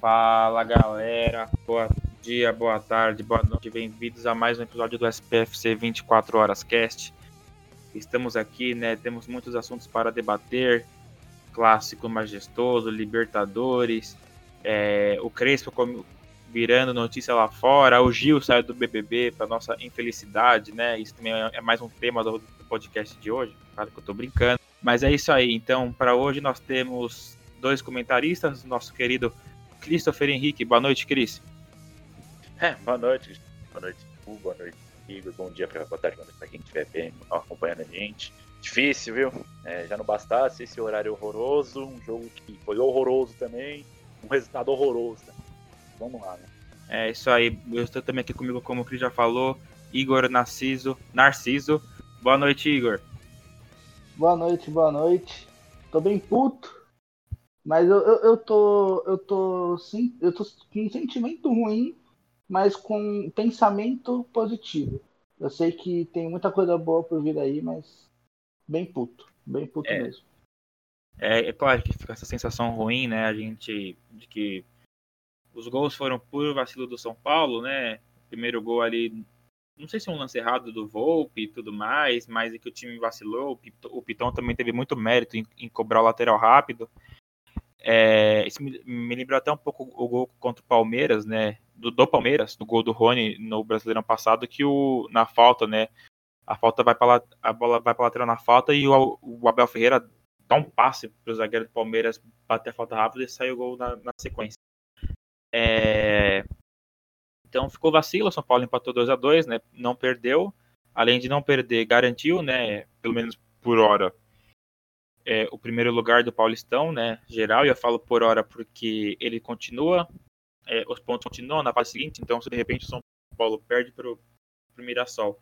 Fala galera, boa dia, boa tarde, boa noite, bem-vindos a mais um episódio do SPFC 24 Horas Cast. Estamos aqui, né? Temos muitos assuntos para debater: clássico majestoso, Libertadores, é, o Crespo virando notícia lá fora, o Gil saiu do BBB para nossa infelicidade, né? Isso também é mais um tema do podcast de hoje, claro que eu tô brincando. Mas é isso aí, então, para hoje nós temos dois comentaristas, nosso querido Christopher Henrique. Boa noite, Cris. É, boa noite, boa noite, boa noite, Igor. Bom dia, pra, boa tarde, boa noite para quem estiver acompanhando a gente. Difícil, viu? É, já não bastasse esse horário horroroso, um jogo que foi horroroso também, um resultado horroroso. Né? Vamos lá, né? É isso aí. Eu estou também aqui comigo, como o Cris já falou, Igor Narciso. Narciso. Boa noite, Igor. Boa noite, boa noite. Tô bem puto, mas eu, eu, eu tô. Eu tô. Sim, eu tô com um sentimento ruim, mas com pensamento positivo. Eu sei que tem muita coisa boa por vir aí, mas bem puto. Bem puto é, mesmo. É, é claro que fica essa sensação ruim, né? A gente. de que os gols foram puro vacilo do São Paulo, né? Primeiro gol ali, não sei se é um lance errado do Volpe e tudo mais, mas é que o time vacilou. O Piton também teve muito mérito em, em cobrar o lateral rápido. É, isso me, me lembrou até um pouco o gol contra o Palmeiras, né? Do, do Palmeiras, do gol do Rony no Brasileirão passado, que o, na falta, né? A falta vai para a bola vai para lateral na falta e o, o Abel Ferreira dá um passe para o zagueiro do Palmeiras bater a falta rápida e sai o gol na, na sequência. É... Então ficou vacilo, São Paulo empatou 2 a 2 né? Não perdeu. Além de não perder, garantiu, né? Pelo menos por hora, é, o primeiro lugar do Paulistão, né? Geral, e eu falo por hora porque ele continua, é, os pontos continuam na fase seguinte, então se de repente o São Paulo perde para o Mirassol,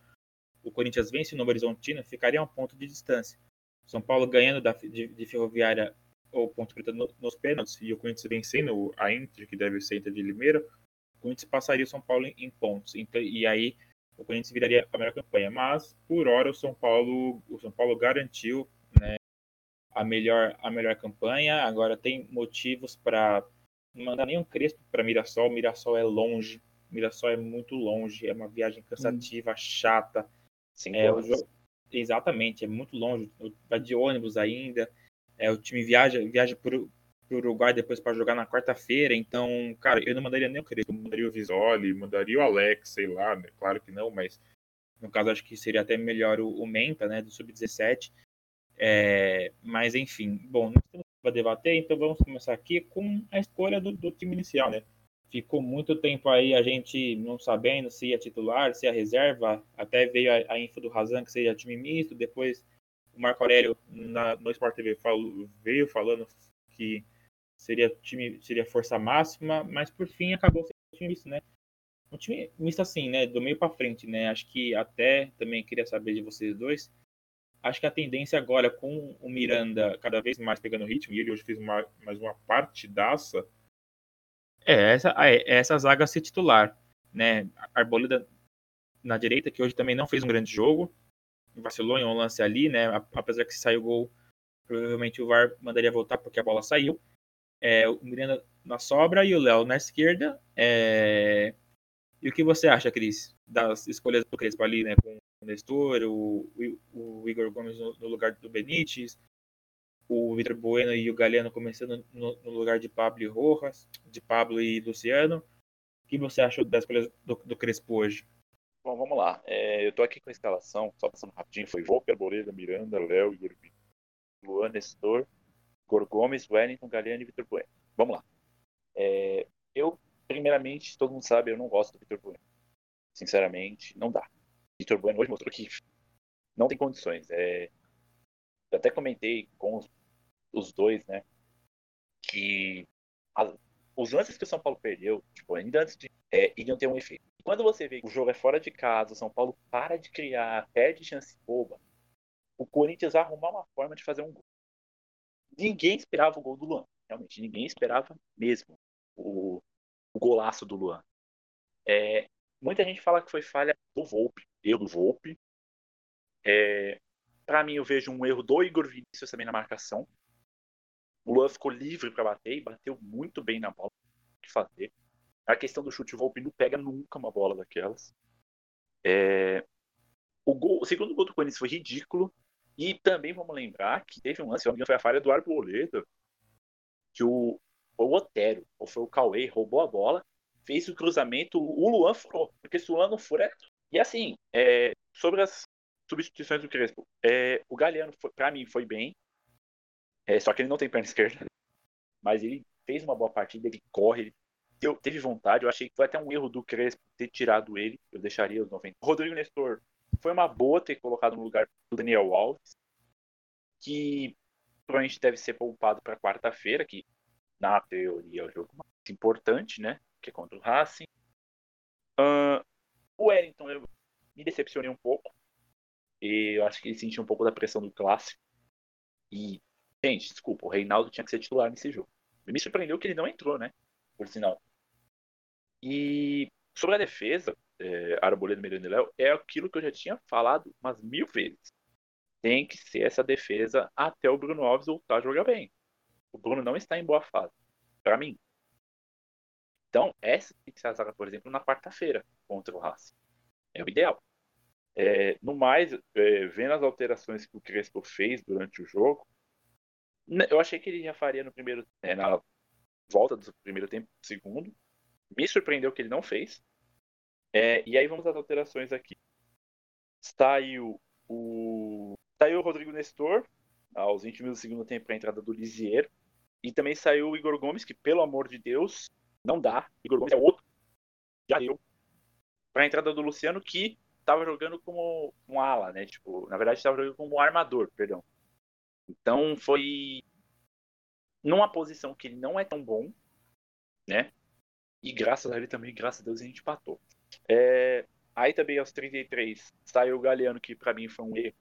o Corinthians vence no Horizontino, ficaria um ponto de distância. São Paulo ganhando da, de, de Ferroviária ou ponto preta no, nos pênaltis e o Corinthians vencendo a Inter, que deve ser Inter de Limeira, o Corinthians passaria o São Paulo em, em pontos. Então, e aí o Corinthians viraria a melhor campanha. Mas, por hora, o São Paulo, o São Paulo garantiu a, melhor, a melhor campanha. Agora tem motivos para não mandar nenhum Crespo para Mirassol. Mirassol é longe. Mirassol é muito longe. É uma viagem cansativa, hum. chata. Sim, é, jogo... Exatamente, é muito longe. Vai de ônibus ainda. É, o time viaja, viaja para o Uruguai depois para jogar na quarta-feira. Então, cara, eu não mandaria nem o Crespo, eu mandaria o Visoli, mandaria o Alex, sei lá, né? claro que não, mas no caso acho que seria até melhor o, o Menta, né, do Sub-17. É, mas enfim, bom, não temos para debater, então vamos começar aqui com a escolha do, do, time inicial, né? Ficou muito tempo aí a gente não sabendo se ia titular, se ia reserva, até veio a, a info do Razan que seria time misto, depois o Marco Aurélio na, no Sport TV falou, veio falando que seria time seria força máxima, mas por fim acabou sendo time misto, né? Um time misto assim, né, do meio para frente, né? Acho que até também queria saber de vocês dois. Acho que a tendência agora com o Miranda cada vez mais pegando ritmo, e ele hoje fez uma, mais uma partidaça, é essa, é essa zaga ser titular, né? Arboleda na direita, que hoje também não fez um grande jogo, vacilou em um lance ali, né? Apesar que se saiu o gol, provavelmente o VAR mandaria voltar porque a bola saiu. É, o Miranda na sobra e o Léo na esquerda. É... E o que você acha, Cris, das escolhas do Crespo ali, né? Com Nestor, o, o Igor Gomes no, no, lugar do Benítez, o Vitor Bueno e o Galeano começando no, no, lugar de Pablo e Rojas, de Pablo e Luciano. O que você achou das escolhas do, do Crespo hoje? Bom, vamos lá. É, eu tô aqui com a escalação, só passando rapidinho. Foi Volpe, Arboleda, Miranda, Léo, Igor Luan, Nestor, Igor Gomes, Wellington, Galeano e Vitor Bueno. Vamos lá. É, eu, primeiramente, todo mundo sabe, eu não gosto do Vitor Bueno. Sinceramente, não dá. Vitor Bueno hoje mostrou que não tem condições. É, eu até comentei com os, os dois, né, que as, os lances que o São Paulo perdeu, tipo, ainda antes de, é, iriam ter um efeito quando você vê que o jogo é fora de casa, o São Paulo para de criar, perde chance boba, o Corinthians arrumar uma forma de fazer um gol. Ninguém esperava o gol do Luan. Realmente, ninguém esperava mesmo o, o golaço do Luan. É, muita gente fala que foi falha do Volpe, erro do Volpe. É, para mim, eu vejo um erro do Igor Vinícius também na marcação. O Luan ficou livre para bater e bateu muito bem na bola. que fazer. A questão do chute, o Volpe não pega nunca uma bola daquelas. É... O, gol, o segundo gol do Corinthians foi ridículo. E também vamos lembrar que teve um lance, se engano, foi a falha do Arboleda, que o, o Otero, ou foi o Cauê, roubou a bola, fez o cruzamento, o Luan furou. Porque se o Luan não fura. E assim, é, sobre as substituições do Crespo, é, o Galeano, para mim, foi bem. É, só que ele não tem perna esquerda. Mas ele fez uma boa partida, ele corre, ele deu, teve vontade. Eu achei que foi até um erro do Crespo ter tirado ele. Eu deixaria os 90. O Rodrigo Nestor foi uma boa ter colocado no lugar do Daniel Alves, que provavelmente deve ser poupado para quarta-feira, que na teoria é o jogo mais importante, né? Que é contra o Racing. Uh, o Wellington eu me decepcionei um pouco. E eu acho que ele sentiu um pouco da pressão do clássico. E, gente, desculpa, o Reinaldo tinha que ser titular nesse jogo. Me surpreendeu que ele não entrou, né? Por sinal. E sobre a defesa, é, Arboleda, Miranda e Léo, é aquilo que eu já tinha falado umas mil vezes. Tem que ser essa defesa até o Bruno Alves voltar a jogar bem. O Bruno não está em boa fase, para mim. Então, essa tem que ser a zaga, por exemplo, na quarta-feira contra o Racing. É o ideal. É, no mais, é, vendo as alterações que o Crespo fez durante o jogo, né, eu achei que ele já faria no primeiro, é, na volta do primeiro tempo, segundo. Me surpreendeu que ele não fez. É, e aí vamos às alterações aqui. Saiu o saiu o Rodrigo Nestor aos 20 minutos do segundo tempo para a entrada do Lisieiro. E também saiu o Igor Gomes, que pelo amor de Deus, não dá. Igor Gomes é outro. Já deu. Para a entrada do Luciano, que estava jogando como um ala, né? Tipo, na verdade estava jogando como um armador, perdão. Então foi numa posição que ele não é tão bom, né? E graças a ele também, graças a Deus, a gente empatou. É, aí também aos 33 saiu o Galeano, que para mim foi um erro.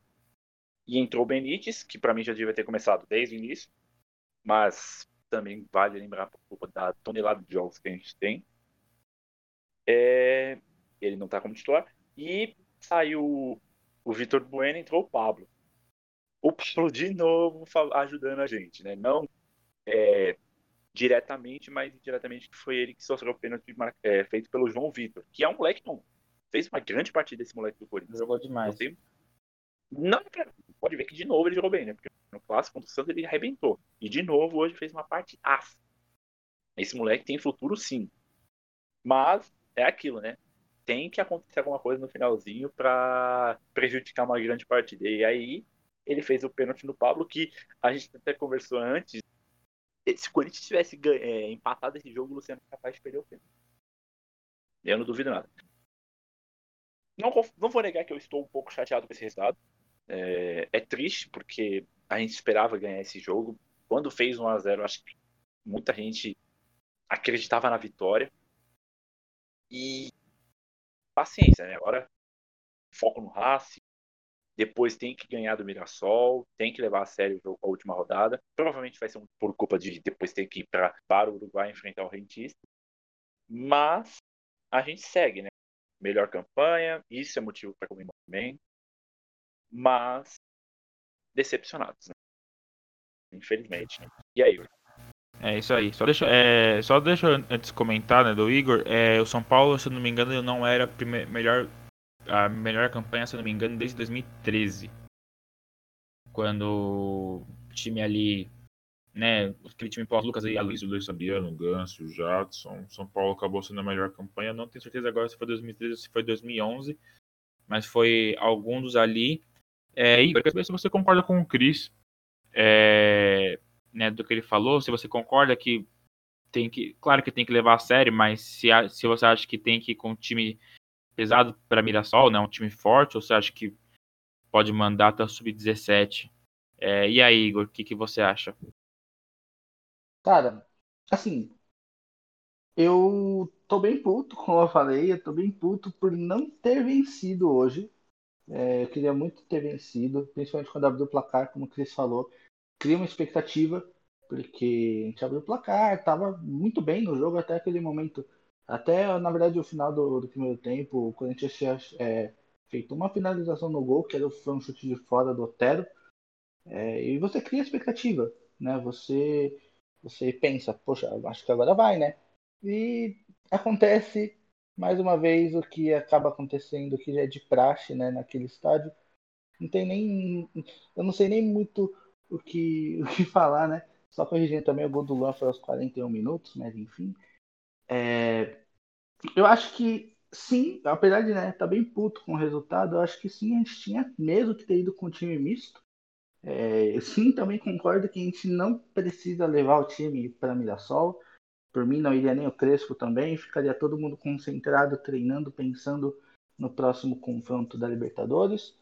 E entrou o Benítez, que para mim já devia ter começado desde o início. Mas também vale lembrar da tonelada de jogos que a gente tem. É, ele não tá como titular. E saiu o Vitor Bueno, entrou o Pablo. O Pablo de novo ajudando a gente, né? Não é, diretamente, mas indiretamente que foi ele que sofreu o pênalti é, feito pelo João Vitor, que é um moleque bom. Fez uma grande partida esse moleque do Corinthians. Jogou demais. Não, pode ver que de novo ele jogou bem, né? Porque no clássico contra o Santos ele arrebentou. E de novo hoje fez uma parte aço. Esse moleque tem futuro sim. Mas é aquilo, né? Tem que acontecer alguma coisa no finalzinho para prejudicar uma grande partida. E aí ele fez o pênalti no Pablo, que a gente até conversou antes, se o Corinthians tivesse é, empatado esse jogo, o Luciano é capaz de perder o pênalti. Eu não duvido nada. Não, não vou negar que eu estou um pouco chateado com esse resultado. É, é triste, porque a gente esperava ganhar esse jogo. Quando fez 1 a 0 acho que muita gente acreditava na vitória. E paciência, né? Agora foco no Racing, depois tem que ganhar do Mirassol, tem que levar a sério jogo a última rodada. Provavelmente vai ser um, por culpa de depois ter que ir pra, para o Uruguai enfrentar o Rentista. Mas a gente segue, né? Melhor campanha, isso é motivo para comemorar também. Mas decepcionados, né? Infelizmente. E aí, é isso aí. Só deixa, é, só deixa antes comentar, né, do Igor. É, o São Paulo, se eu não me engano, não era a melhor a melhor campanha, se eu não me engano, desde 2013. Quando o time ali, né, aquele time pós-Lucas aí, Luiz, o Luiz Fabiano, Ganso, Jadson, São Paulo acabou sendo a melhor campanha. Não tenho certeza agora se foi 2013 ou se foi 2011, mas foi algum dos ali. É, Igor, quero saber se você concorda com o Cris, é, né, do que ele falou, se você concorda que tem que, claro que tem que levar a sério, mas se, se você acha que tem que ir com o time pesado para Mirassol, né? Um time forte, ou você acha que pode mandar até o sub-17? É, e aí, Igor, o que, que você acha? Cara, assim, eu tô bem puto, como eu falei, eu tô bem puto por não ter vencido hoje. É, eu queria muito ter vencido, principalmente quando abriu o placar, como o Cris falou. Cria uma expectativa, porque a gente abriu o placar, tava muito bem no jogo até aquele momento até, na verdade, o final do, do primeiro tempo, o Corinthians tinha é, feito uma finalização no gol, que era, foi um chute de fora do Otero. É, e você cria expectativa, né? Você, você pensa, poxa, acho que agora vai, né? E acontece mais uma vez o que acaba acontecendo, que já é de praxe, né, naquele estádio. Não tem nem. Eu não sei nem muito o que, o que falar, né? Só corrigindo também, o gol do Luan foi aos 41 minutos, mas enfim. É, eu acho que sim, apesar de né, tá bem puto com o resultado, eu acho que sim, a gente tinha mesmo que ter ido com o time misto. É, sim, também concordo que a gente não precisa levar o time para Mirassol. Por mim, não iria nem o Crespo também, ficaria todo mundo concentrado, treinando, pensando no próximo confronto da Libertadores.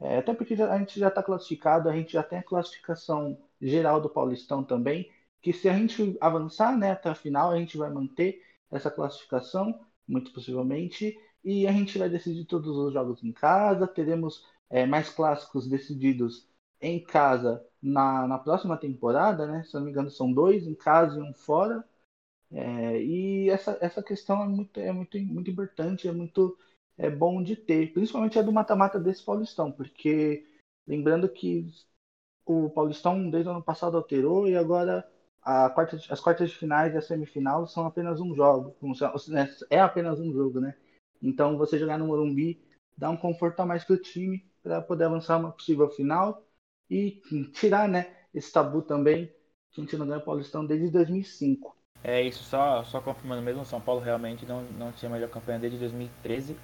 É, até porque a gente já está classificado, a gente já tem a classificação geral do Paulistão também, que se a gente avançar né, até a final, a gente vai manter essa classificação, muito possivelmente, e a gente vai decidir todos os jogos em casa, teremos é, mais clássicos decididos em casa na, na próxima temporada, né? Se não me engano, são dois em casa e um fora. É, e essa, essa questão é muito, é muito, muito importante, é muito é bom de ter, principalmente a do mata-mata desse Paulistão, porque lembrando que o Paulistão desde o ano passado alterou e agora quarta, as quartas de finais e a semifinal são apenas um jogo, né, é apenas um jogo, né? Então você jogar no Morumbi dá um conforto a mais para o time para poder avançar uma possível final e tirar, né, esse tabu também que a gente não ganha o Paulistão desde 2005. É isso, só, só confirmando mesmo, São Paulo realmente não, não tinha melhor campanha desde 2013.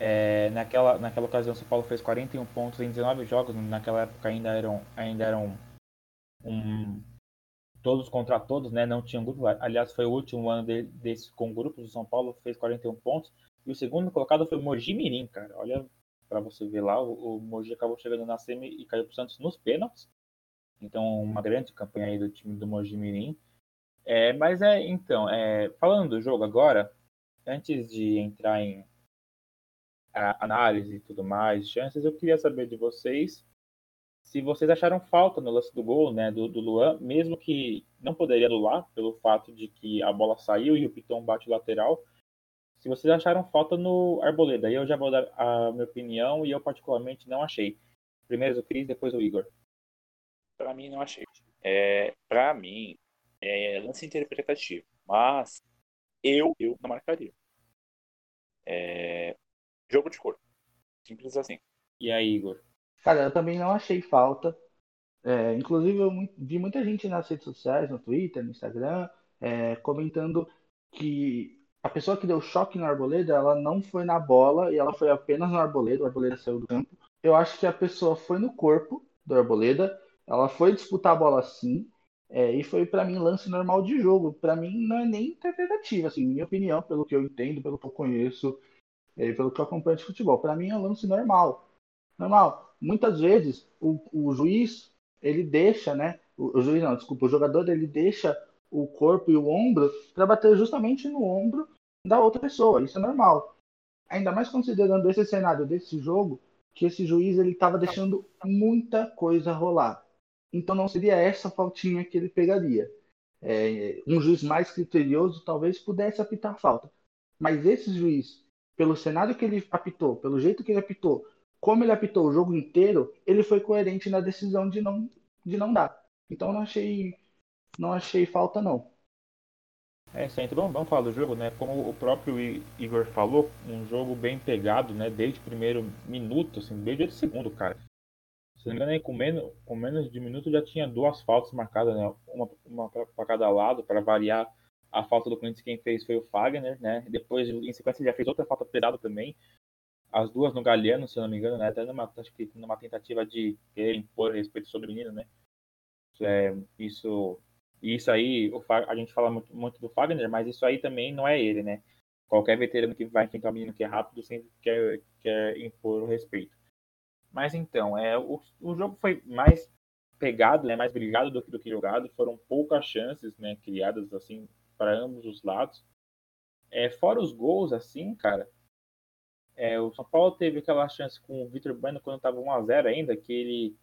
É, naquela, naquela ocasião, São Paulo fez 41 pontos em 19 jogos. Naquela época ainda eram, ainda eram um, todos contra todos, né? Não tinha grupo. Aliás, foi o último ano de, desse com grupos. O São Paulo fez 41 pontos. E o segundo colocado foi o Mogi Mirim, cara. Olha para você ver lá, o, o Mogi acabou chegando na semi e caiu pro Santos nos pênaltis. Então, uma grande campanha aí do time do Mogi Mirim. É, mas é, então, é, falando do jogo agora, antes de entrar em análise e tudo mais, chances, eu queria saber de vocês se vocês acharam falta no lance do gol, né, do, do Luan, mesmo que não poderia anular pelo fato de que a bola saiu e o Piton bate lateral, se vocês acharam falta no Arboleda, aí eu já vou dar a minha opinião e eu particularmente não achei. Primeiro o Cris, depois o Igor. Para mim não achei. É, para mim é lance interpretativo, mas eu eu não marcaria. É, jogo de cor. Simples assim. E aí, Igor? Cara, eu também não achei falta. É, inclusive, eu vi muita gente nas redes sociais, no Twitter, no Instagram, é, comentando que a pessoa que deu choque no Arboleda, ela não foi na bola e ela foi apenas no Arboleda, o Arboleda saiu do campo. Eu acho que a pessoa foi no corpo do Arboleda, ela foi disputar a bola sim, é, e foi para mim lance normal de jogo. Para mim não é nem interpretativa, assim, minha opinião, pelo que eu entendo, pelo que eu conheço, é, pelo que eu acompanho de futebol. Para mim é lance normal. Normal. Muitas vezes o, o juiz ele deixa, né? O, o, juiz não, desculpa, o jogador ele deixa o corpo e o ombro para bater justamente no ombro da outra pessoa. Isso é normal. Ainda mais considerando esse cenário desse jogo, que esse juiz ele estava deixando muita coisa rolar. Então não seria essa faltinha que ele pegaria. É, um juiz mais criterioso talvez pudesse apitar falta. Mas esse juiz pelo cenário que ele apitou, pelo jeito que ele apitou, como ele apitou o jogo inteiro, ele foi coerente na decisão de não, de não dar. Então não achei, não achei falta não. É, sempre vamos, vamos falar do jogo, né? Como o próprio Igor falou, um jogo bem pegado, né? Desde o primeiro minuto, assim, desde o segundo, cara. Se não me engano, com menos, com menos de minuto já tinha duas faltas marcadas, né? Uma, uma para cada lado, para variar a falta do Corinthians quem fez foi o Fagner, né? Depois, em sequência, ele já fez outra falta pesada também. As duas no Galeano, se não me engano, né? Até numa, acho que numa tentativa de querer impor respeito sobre o menino, né? É, isso, isso aí, a gente fala muito, muito do Fagner, mas isso aí também não é ele, né? Qualquer veterano que vai enfrentar um menino que é rápido sempre quer, quer impor o respeito. Mas então, é, o, o jogo foi mais pegado, né, mais brigado do que, do que jogado. Foram poucas chances né, criadas assim para ambos os lados. É, fora os gols, assim, cara, é, o São Paulo teve aquela chance com o Vitor Bueno quando estava 1x0 ainda, que ele,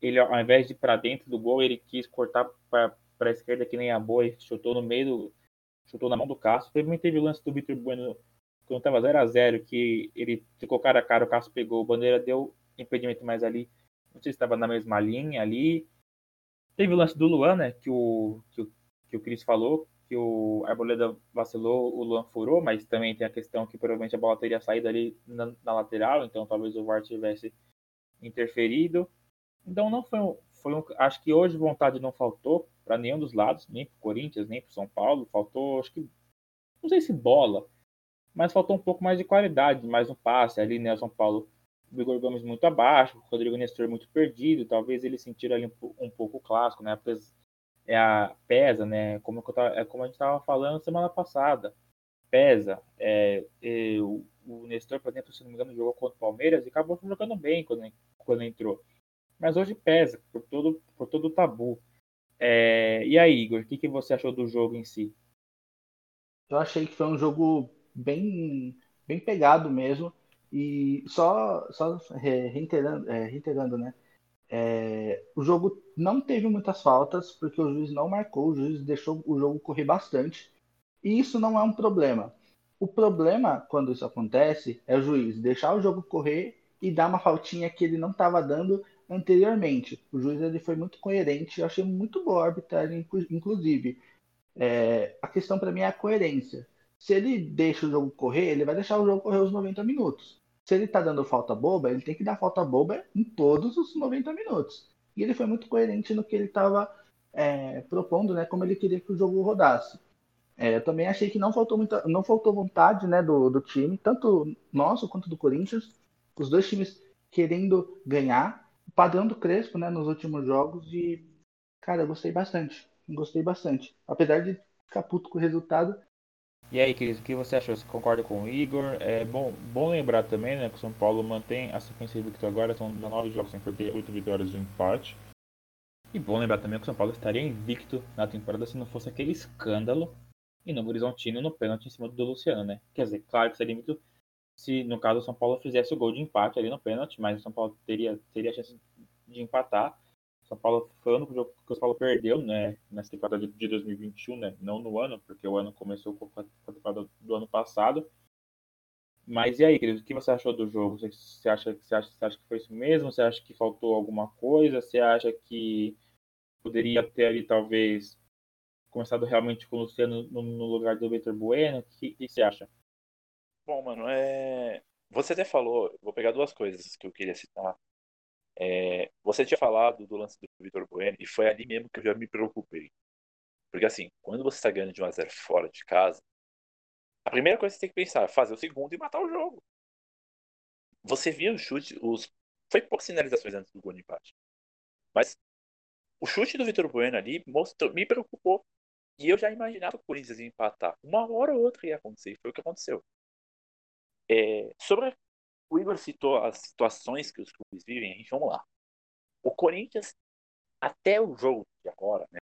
ele, ao invés de ir para dentro do gol, ele quis cortar para a esquerda que nem a boa e chutou no meio, do, chutou na mão do Castro. Também teve o lance do Vitor Bueno quando estava 0x0, que ele ficou cara a cara, o Castro pegou, o Bandeira deu impedimento mais ali, não sei se estava na mesma linha ali. Teve o lance do Luan, né, que o, que o, que o Cris falou, que o Arboleda vacilou, o Luan furou, mas também tem a questão que provavelmente a bola teria saído ali na, na lateral, então talvez o VAR tivesse interferido. Então não foi um, foi um, acho que hoje vontade não faltou para nenhum dos lados, nem para o Corinthians, nem para São Paulo. Faltou, acho que, não sei se bola, mas faltou um pouco mais de qualidade, mais um passe ali, né? O São Paulo, Igor Gomes muito abaixo, o Rodrigo Nestor muito perdido. Talvez ele sentir ali um, um pouco o clássico, né? É a pesa, né? Como, tava, é como a gente estava falando semana passada. Pesa. É, é, o, o Nestor, por exemplo, se não me engano, jogou contra o Palmeiras e acabou jogando bem quando, quando entrou. Mas hoje pesa, por todo, por todo o tabu. É, e aí, Igor, o que, que você achou do jogo em si? Eu achei que foi um jogo bem, bem pegado mesmo. E só, só reiterando, é, reiterando né? É, o jogo não teve muitas faltas, porque o juiz não marcou, o juiz deixou o jogo correr bastante. E isso não é um problema. O problema, quando isso acontece, é o juiz deixar o jogo correr e dar uma faltinha que ele não estava dando anteriormente. O juiz ele foi muito coerente, eu achei muito boa a arbitragem, inclusive. É, a questão para mim é a coerência. Se ele deixa o jogo correr, ele vai deixar o jogo correr os 90 minutos. Se ele está dando falta boba, ele tem que dar falta boba em todos os 90 minutos. E ele foi muito coerente no que ele estava é, propondo, né, como ele queria que o jogo rodasse. É, eu também achei que não faltou, muita, não faltou vontade né, do, do time, tanto nosso quanto do Corinthians. Os dois times querendo ganhar. O padrão do Crespo né, nos últimos jogos. E, cara, eu gostei bastante. Gostei bastante. Apesar de ficar puto com o resultado, e aí, Cris, o que você achou? Você concorda com o Igor? É bom, bom lembrar também né, que o São Paulo mantém a sequência invicta agora, são 19 jogos sem perder, 8 vitórias e um empate. E bom lembrar também que o São Paulo estaria invicto na temporada se não fosse aquele escândalo e no Horizontino no pênalti em cima do Luciano, né? Quer dizer, claro que seria invicto se no caso o São Paulo fizesse o gol de empate ali no pênalti, mas o São Paulo teria, teria a chance de empatar. São Paulo foi que o São Paulo perdeu, né, nessa temporada de 2021, né, não no ano, porque o ano começou com a temporada do ano passado. Mas e aí, querido, o que você achou do jogo? Você acha, você acha, você acha que foi isso mesmo? Você acha que faltou alguma coisa? Você acha que poderia ter ali, talvez, começado realmente com o Luciano no, no lugar do Vitor Bueno? O que, que, você acha? Bom, mano, é... você até falou, vou pegar duas coisas que eu queria citar. É, você tinha falado do lance do Vitor Bueno e foi ali mesmo que eu já me preocupei. Porque assim, quando você está ganhando de 1x0 fora de casa, a primeira coisa que você tem que pensar é fazer o segundo e matar o jogo. Você via o chute, os... foi por sinalizações antes do gol de empate. Mas o chute do Vitor Bueno ali mostrou, me preocupou. E eu já imaginava o Corinthians ia empatar. Uma hora ou outra ia acontecer. E foi o que aconteceu. É, sobre o Igor citou as situações que os clubes vivem, a gente vamos lá. O Corinthians, até o jogo de agora, né?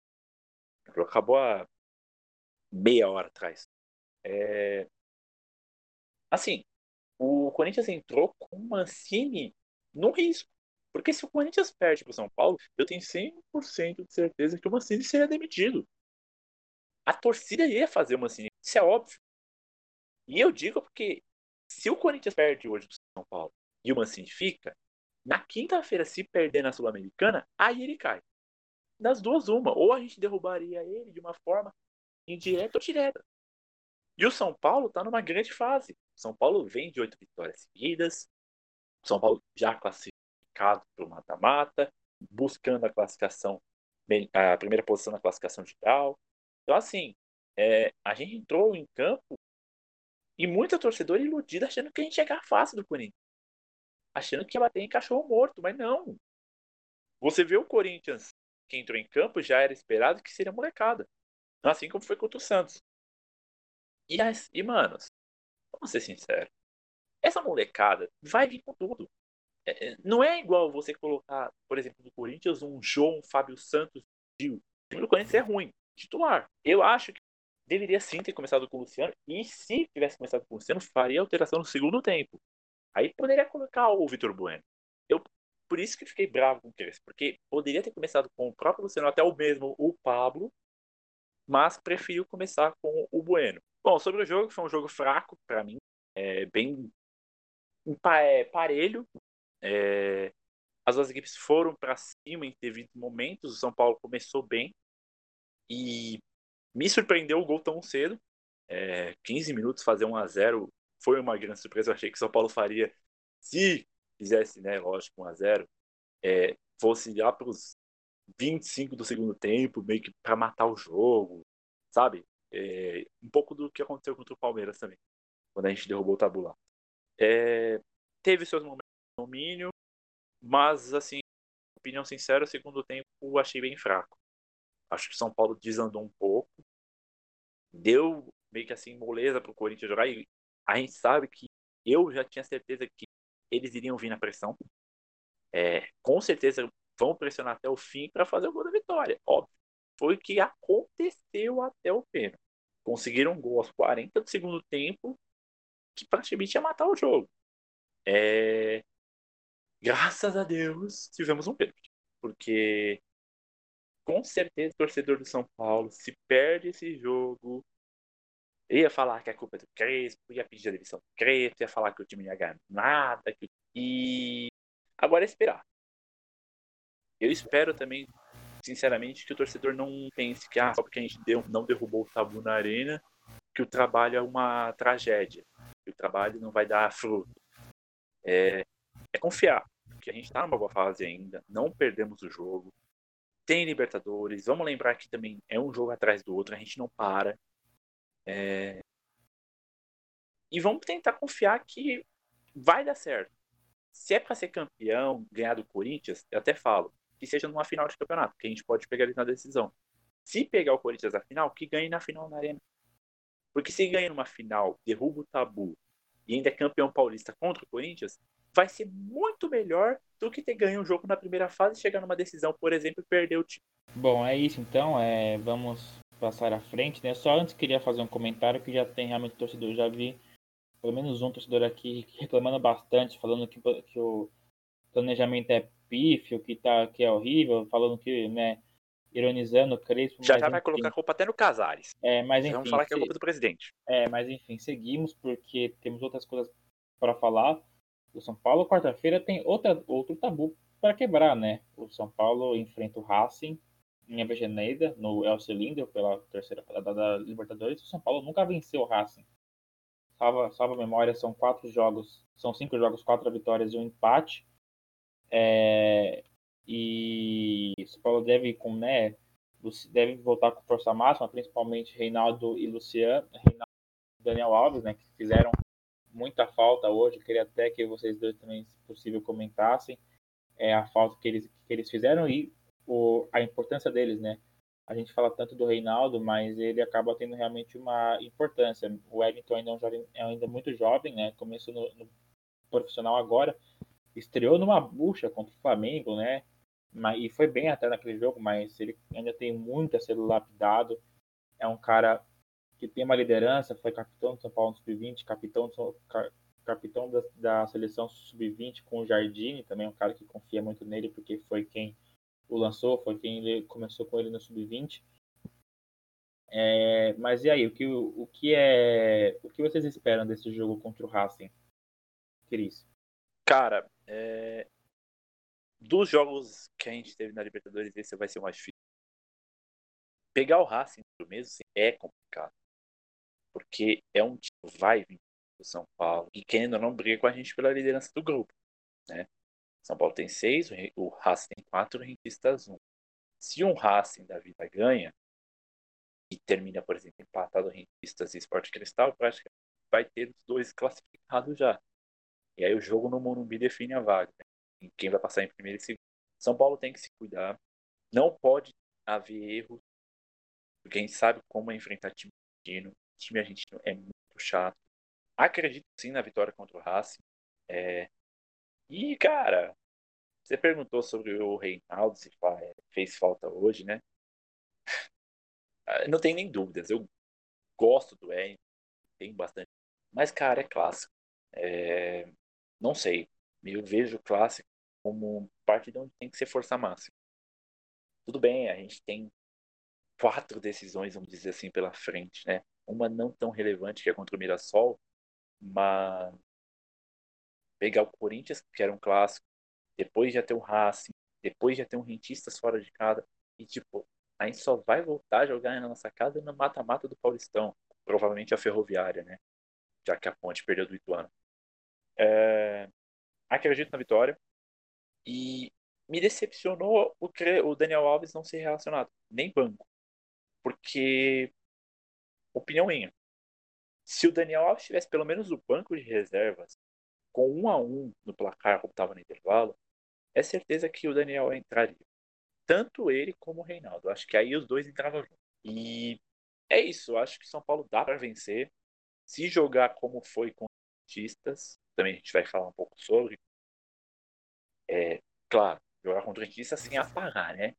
Acabou há meia hora atrás. É... Assim, o Corinthians entrou com o Mancini no risco. Porque se o Corinthians perde para o São Paulo, eu tenho 100% de certeza que o Mancini seria demitido. A torcida ia fazer o Mancini. Isso é óbvio. E eu digo porque se o Corinthians perde hoje São Paulo e o Mancini fica, na quinta-feira, se perder na Sul-Americana, aí ele cai. Das duas, uma. Ou a gente derrubaria ele de uma forma indireta ou direta. E o São Paulo está numa grande fase. O São Paulo vem de oito vitórias seguidas. O São Paulo já classificado para o mata-mata, buscando a classificação, a primeira posição na classificação geral. Então, assim, é, a gente entrou em campo e muita torcedora iludida achando que a gente ia ganhar fácil do Corinthians. Achando que ia bater em cachorro morto, mas não. Você vê o Corinthians que entrou em campo, já era esperado que seria molecada. Assim como foi contra o Santos. E, as, e manos, vamos ser sinceros. Essa molecada vai vir com tudo. É, é não é igual você colocar, por exemplo, no Corinthians, um João Fábio Santos Gil. O time do Corinthians é ruim. Titular. Eu acho que deveria sim ter começado com o Luciano. E se tivesse começado com o Luciano, faria alteração no segundo tempo. Aí poderia colocar o Vitor Bueno. Eu, por isso que fiquei bravo com o Crespo, porque poderia ter começado com o próprio Luciano, até o mesmo o Pablo, mas preferiu começar com o Bueno. Bom, sobre o jogo, foi um jogo fraco para mim, é, bem é, parelho. É, as duas equipes foram para cima em devido momentos. O São Paulo começou bem e Me surpreendeu o gol tão cedo. É, 15 minutos fazer 1 a 0 foi uma grande surpresa. Eu achei que São Paulo faria, se fizesse, né, lógico, 1 a 0 é, fosse lá para os 25 do segundo tempo, meio que para matar o jogo, sabe? É, um pouco do que aconteceu contra o Palmeiras também, quando a gente derrubou o tabu lá. É, teve seus momentos de domínio, mas, assim, opinião sincera, o segundo tempo achei bem fraco. Acho que São Paulo desandou um pouco, deu meio que assim moleza para o Corinthians jogar e a gente sabe que eu já tinha certeza que eles iriam vir na pressão. É, com certeza vão pressionar até o fim para fazer o gol da vitória. Óbvio. Foi o que aconteceu até o pênalti. Conseguiram um gol aos 40 do segundo tempo, que praticamente ia matar o jogo. É... Graças a Deus tivemos um pênalti. Porque com certeza o torcedor do São Paulo, se perde esse jogo, ia falar que a culpa é do Crespo, ia pedir a demissão do Crespo, ia falar que o time não ia ganhar nada. Que... E agora é esperar. Eu espero também, sinceramente, que o torcedor não pense que ah, só porque a gente deu, não derrubou o tabu na arena, que o trabalho é uma tragédia, que o trabalho não vai dar fruto. É, é confiar, porque a gente está numa boa fase ainda, não perdemos o jogo, tem Libertadores, vamos lembrar que também é um jogo atrás do outro, a gente não para. É... E vamos tentar confiar que vai dar certo. Se é para ser campeão, ganhar do Corinthians, eu até falo, que seja numa final de campeonato, que a gente pode pegar eles na decisão. Se pegar o Corinthians na final, que ganhe na final na Arena. Porque se ganha numa final, derruba o tabu e ainda é campeão paulista contra o Corinthians, vai ser muito melhor do que ter ganho um jogo na primeira fase e chegar numa decisão, por exemplo, e perder o time. Bom, é isso então. É, vamos passar à frente, né? Só antes queria fazer um comentário que já tem realmente torcedor, já vi pelo menos um torcedor aqui reclamando bastante, falando que, que o planejamento é pífio, que, tá, que é horrível, falando que, né, ironizando o Crespo. Já, já vai colocar a culpa até no Casares. É, mas enfim. Vamos falar que é culpa do presidente. É, mas enfim, seguimos porque temos outras coisas para falar. O São Paulo, quarta-feira, tem outra, outro tabu para quebrar, né? O São Paulo enfrenta o Racing em Avejaneira, no El Cilindro, pela terceira rodada da Libertadores. O São Paulo nunca venceu o Racing. Salva, salva a memória, são quatro jogos, são cinco jogos, quatro vitórias e um empate. É, e o São Paulo deve, com, né, deve voltar com força máxima, principalmente Reinaldo e Luciano, Reinaldo e Daniel Alves, né, que fizeram muita falta hoje. Queria até que vocês dois também, se possível, comentassem é, a falta que eles, que eles fizeram e o, a importância deles, né? A gente fala tanto do Reinaldo, mas ele acaba tendo realmente uma importância. O Wellington ainda é, um jovem, é ainda muito jovem, né? Começou no, no profissional agora, estreou numa bucha contra o Flamengo, né? E foi bem até naquele jogo, mas ele ainda tem muito a ser lapidado. É um cara que tem uma liderança, foi capitão do São Paulo no Sub-20, capitão, capitão da, da seleção Sub-20 com o Jardine, também é um cara que confia muito nele, porque foi quem o lançou, foi quem ele, começou com ele no Sub-20. É, mas e aí, o que, o, que é. O que vocês esperam desse jogo contra o Racing? Cris? Cara, é... Dos jogos que a gente teve na Libertadores, esse vai ser o mais difícil. Pegar o Racing mesmo assim, é complicado. Porque é um time que vai vir do São Paulo e querendo ou não briga com a gente pela liderança do grupo. Né? São Paulo tem seis, o Racing tem quatro, o Rentistas um. Se um Racing da vida ganha e termina, por exemplo, empatado Rentistas e Esporte Cristal, praticamente vai ter os dois classificados já. E aí o jogo no Morumbi define a vaga. Né? Quem vai passar em primeiro e segundo. São Paulo tem que se cuidar. Não pode haver erros. Porque a gente sabe como é enfrentar time argentino. Time argentino é muito chato. Acredito sim na vitória contra o Racing. É... E, cara, você perguntou sobre o Reinaldo, se fez falta hoje, né? Não tem nem dúvidas. Eu gosto do Wellington, tem bastante. Mas, cara, é clássico. É... Não sei. Eu vejo o clássico como parte de onde tem que ser força máxima. Tudo bem, a gente tem quatro decisões, vamos dizer assim, pela frente, né? Uma não tão relevante, que é contra o Mirassol, mas pegar o Corinthians, que era um clássico, depois já ter o Racing, depois já ter um Rentistas fora de casa, e tipo, a gente só vai voltar a jogar na nossa casa no mata-mata do Paulistão. Provavelmente a Ferroviária, né? Já que a Ponte perdeu do Ituano. É... Acredito na vitória. E me decepcionou o Daniel Alves não ser relacionado, nem banco. Porque, opinião minha, se o Daniel Alves tivesse pelo menos o banco de reservas com um a um no placar como estava no intervalo, é certeza que o Daniel entraria. Tanto ele como o Reinaldo. Acho que aí os dois entravam juntos. E é isso. Acho que São Paulo dá para vencer. Se jogar como foi com os artistas, também a gente vai falar um pouco sobre. É, claro, jogar contra o artista sem apagar, né?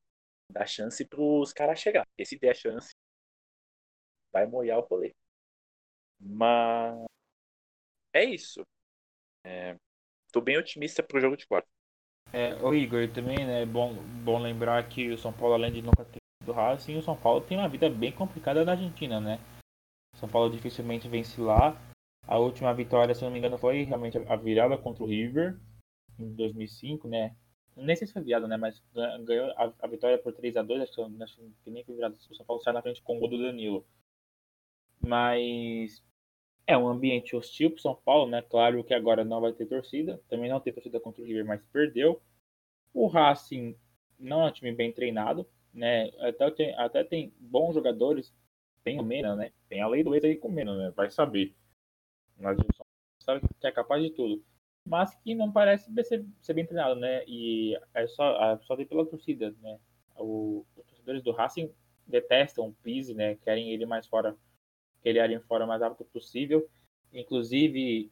Dá chance para os caras chegar. Porque se der chance, vai molhar o rolê. Mas é isso. É, tô bem otimista pro jogo de quarta. É, o Igor, também né, é bom, bom lembrar que o São Paulo, além de nunca ter do Racing, o São Paulo tem uma vida bem complicada na Argentina, né? O São Paulo dificilmente vence lá. A última vitória, se não me engano, foi realmente a virada contra o River em 2005, né? Nem sei se foi virada, né? Mas ganhou a, a vitória por 3 a 2 acho que, acho que nem foi virada. O São Paulo sai na frente com o gol do Danilo. Mas é um ambiente hostil para São Paulo, né? Claro que agora não vai ter torcida. Também não tem torcida contra o River, mas perdeu. O Racing não é um time bem treinado, né? Até tem, até tem bons jogadores. Tem o Mena, né? Tem a lei do ex aí com o Mena, né? Vai saber. Mas o sabe que é capaz de tudo. Mas que não parece ser, ser bem treinado, né? E é só, é só ver pela torcida, né? O, os torcedores do Racing detestam o Pise, né? Querem ele mais fora que ele aria fora o mais rápido possível. Inclusive,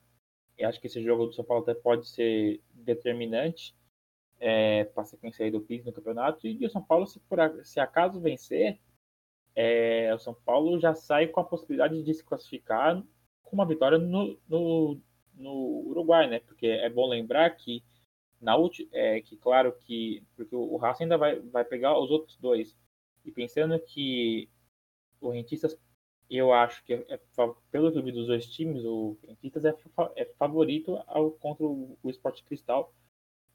eu acho que esse jogo do São Paulo até pode ser determinante é, para a sequência do PIS no campeonato. E o São Paulo, se, por, se acaso vencer, é, o São Paulo já sai com a possibilidade de se classificar com uma vitória no, no, no Uruguai, né? Porque é bom lembrar que na última, é, que claro que porque o Racing ainda vai, vai pegar os outros dois e pensando que o Rentistas eu acho que, é, é pelo que eu vi dos dois times, o Rentistas é, é favorito ao, contra o, Sport Cristal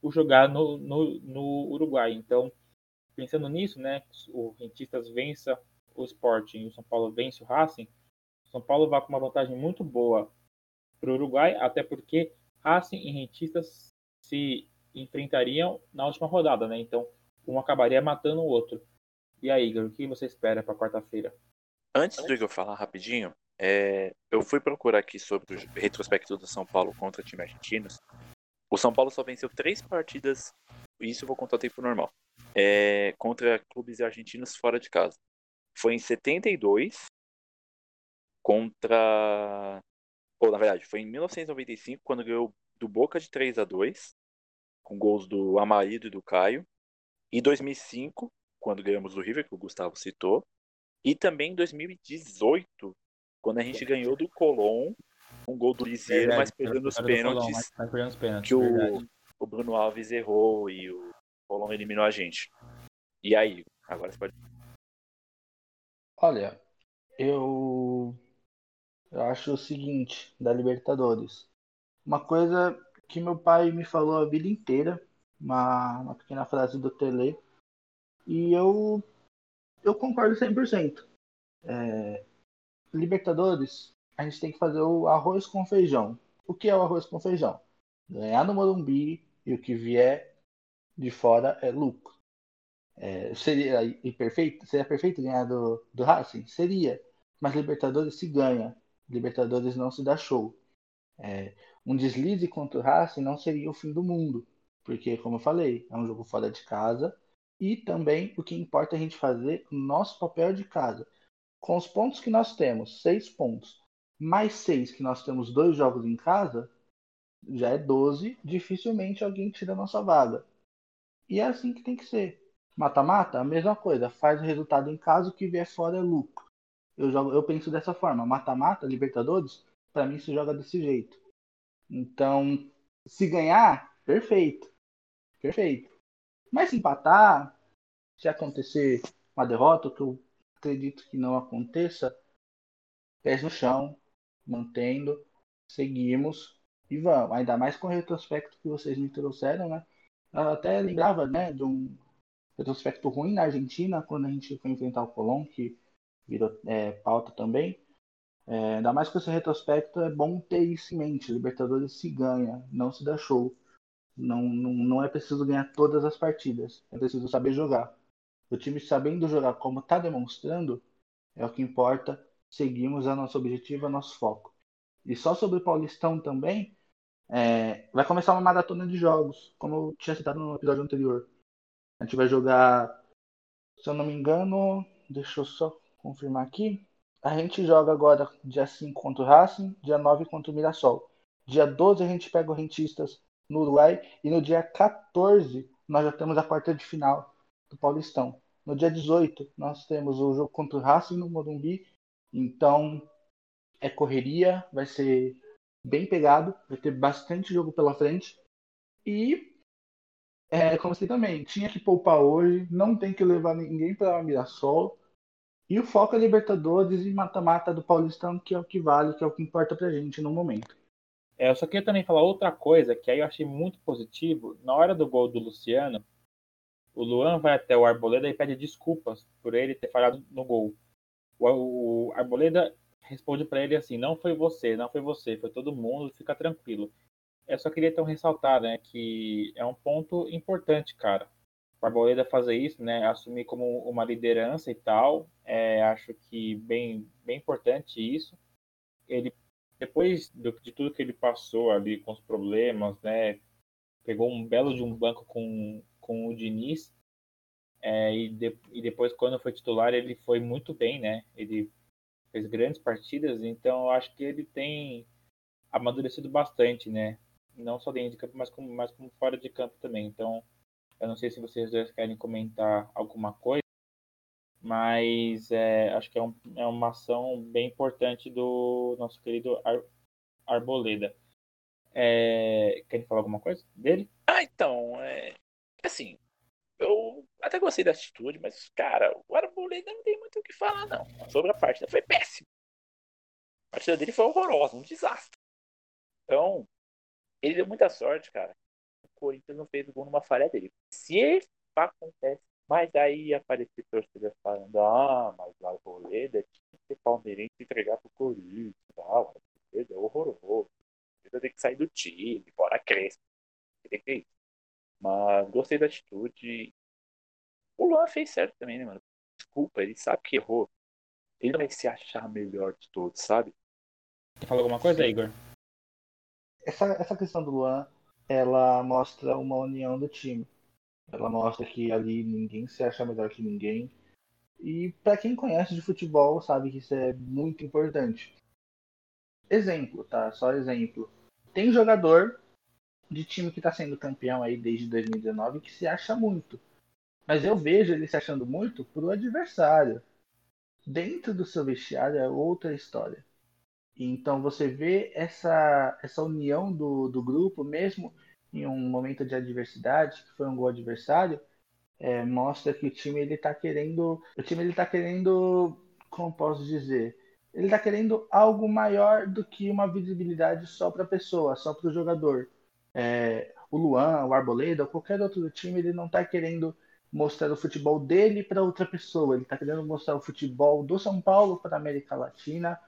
por jogar no, no, no, Uruguai. Então, pensando nisso, né, o Rentistas vença o Sporting e o São Paulo vence o Racing, o São Paulo vai com uma vantagem muito boa para o Uruguai, até porque Racing e Rentistas se enfrentariam na última rodada, né? Então, um acabaria matando o outro. E aí, Igor, o que você espera para quarta-feira? Antes do Igor falar rapidinho, é, eu fui procurar aqui sobre o retrospecto do São Paulo contra time argentinos. O São Paulo só venceu três partidas, isso eu vou contar o tempo normal, é, contra clubes argentinos fora de casa. Foi em 72 contra. Ou, na verdade, foi em 1995, quando ganhou do Boca de 3 a 2 com gols do Amarildo e do Caio. E 2005, quando ganhamos do River, que o Gustavo citou. E também em 2018, quando a gente ganhou do Colón, um gol do Lisieiro, mas perdendo os pênaltis. Que o, o Bruno Alves errou e o Colón eliminou a gente. E aí? Agora você pode. Olha, eu, eu acho o seguinte da Libertadores. Uma coisa que meu pai me falou a vida inteira, uma, uma pequena frase do Tele, e eu eu concordo 100%. É, Libertadores, a gente tem que fazer o arroz com feijão. O que é o arroz com feijão? Ganhar no Morumbi e o que vier de fora é lucro. É, seria perfeito? Seria perfeito ganhar do, do Racing? Seria. Mas Libertadores se ganha. Libertadores não se dá show. É, um deslize contra o Racing não seria o fim do mundo. Porque, como eu falei, é um jogo fora de casa e também o que importa é a gente fazer o nosso papel de casa. Com os pontos que nós temos, seis pontos, mais seis que nós temos dois jogos em casa, já é 12, dificilmente alguém tira a nossa vaga. E é assim que tem que ser. Mata-mata, a mesma coisa, faz o resultado em casa, o que vier fora é lucro. Eu, jogo, eu penso dessa forma, mata-mata, Libertadores, para mim se joga desse jeito. Então, se ganhar, perfeito. Perfeito. Mas se empatar, se acontecer uma derrota, que eu acredito que não aconteça, pés no chão, mantendo, seguimos e vamos. Ainda mais com o retrospecto que vocês me trouxeram, né? Eu até lembrava, né, de um retrospecto ruim na Argentina, quando a gente foi enfrentar o Colón, que virou é, pauta também. É, ainda mais com esse retrospecto, é bom ter isso em mente. Libertadores se ganha, não se dá show. Não, não, não é preciso ganhar todas as partidas, é preciso saber jogar. O time sabendo jogar como está demonstrando, é o que importa. Seguimos a nosso objetivo, a nosso foco. E só sobre o Paulistão também, é, vai começar uma maratona de jogos, como eu tinha citado no episódio anterior. A gente vai jogar, se eu não me engano, deixa eu só confirmar aqui. A gente joga agora dia 5 contra o Racing, dia 9 contra o Mirassol. Dia 12 a gente pega o Rentistas no Uruguai e no dia 14 nós já temos a quarta de final do Paulistão. No dia 18 nós temos o jogo contra o Racing no Morumbi. Então é correria, vai ser bem pegado, vai ter bastante jogo pela frente. E, é, como você também, tinha que poupar hoje, não tem que levar ninguém para Mirassol. E o foco é Libertadores e mata-mata do Paulistão, que é o que vale, que é o que importa pra gente no momento. É, eu só queria também falar outra coisa, que aí eu achei muito positivo. Na hora do gol do Luciano, o Luan vai até o Arboleda e pede desculpas por ele ter falhado no gol. O, o Arboleda responde para ele assim: não foi você, não foi você, foi todo mundo, fica tranquilo. Eu só queria então ressaltar, né, que é um ponto importante, cara. O Arboleda fazer isso, né, assumir como uma liderança e tal, é, acho que bem, bem importante isso. Ele, depois de tudo que ele passou ali com os problemas, né, pegou um belo de um banco com, com o Diniz, é, e, de, e depois quando foi titular ele foi muito bem, né, ele fez grandes partidas, então eu acho que ele tem amadurecido bastante, né? Não só dentro de campo, mas como, mas como fora de campo também. Então, eu não sei se vocês dois querem comentar alguma coisa, mas é, acho que é, um, é, uma ação bem importante do nosso querido Ar, Arboleda. É, querem falar alguma coisa dele? Ah, então, é, assim, eu até gostei da atitude, mas, cara, o Arboleda não tem muito o que falar, não. Sobre a partida, foi péssimo. A partida dele foi horrorosa, um desastre. Então, ele deu muita sorte, cara. O Corinthians não fez o gol numa falha dele. Se acontece, mas aí aparecer torcedor falando, ah, mas o Arboleda tinha que ser palmeirense e entregar pro Corinthians. Ah, o Arboleda é horroroso. O Arboleda tem que sair do time, bora crescer. Tem que isso. Mas gostei da atitude. O Luan fez certo também, né, mano? Desculpa, ele sabe que errou. Ele não vai se achar melhor de todos, sabe? Quer falar alguma coisa, Igor? Essa, essa questão do Luan, ela mostra uma união do time. Ela mostra que ali ninguém se acha melhor que ninguém. E para quem conhece de futebol, sabe que isso é muito importante. Exemplo, tá? Só exemplo. Tem jogador de time que está sendo campeão aí desde 2019 que se acha muito. Mas eu vejo ele se achando muito pro adversário. Dentro do seu vestiário é outra história. Então você vê essa, essa união do, do grupo, mesmo em um momento de adversidade, que foi um gol adversário, é, mostra que o time ele está querendo. O time ele tá querendo. Como posso dizer? Ele está querendo algo maior do que uma visibilidade só para a pessoa, só para o jogador é, o Luan, o Arboleda, qualquer outro do time, ele não está querendo mostrar o futebol dele para outra pessoa, ele está querendo mostrar o futebol do São Paulo para a América Latina,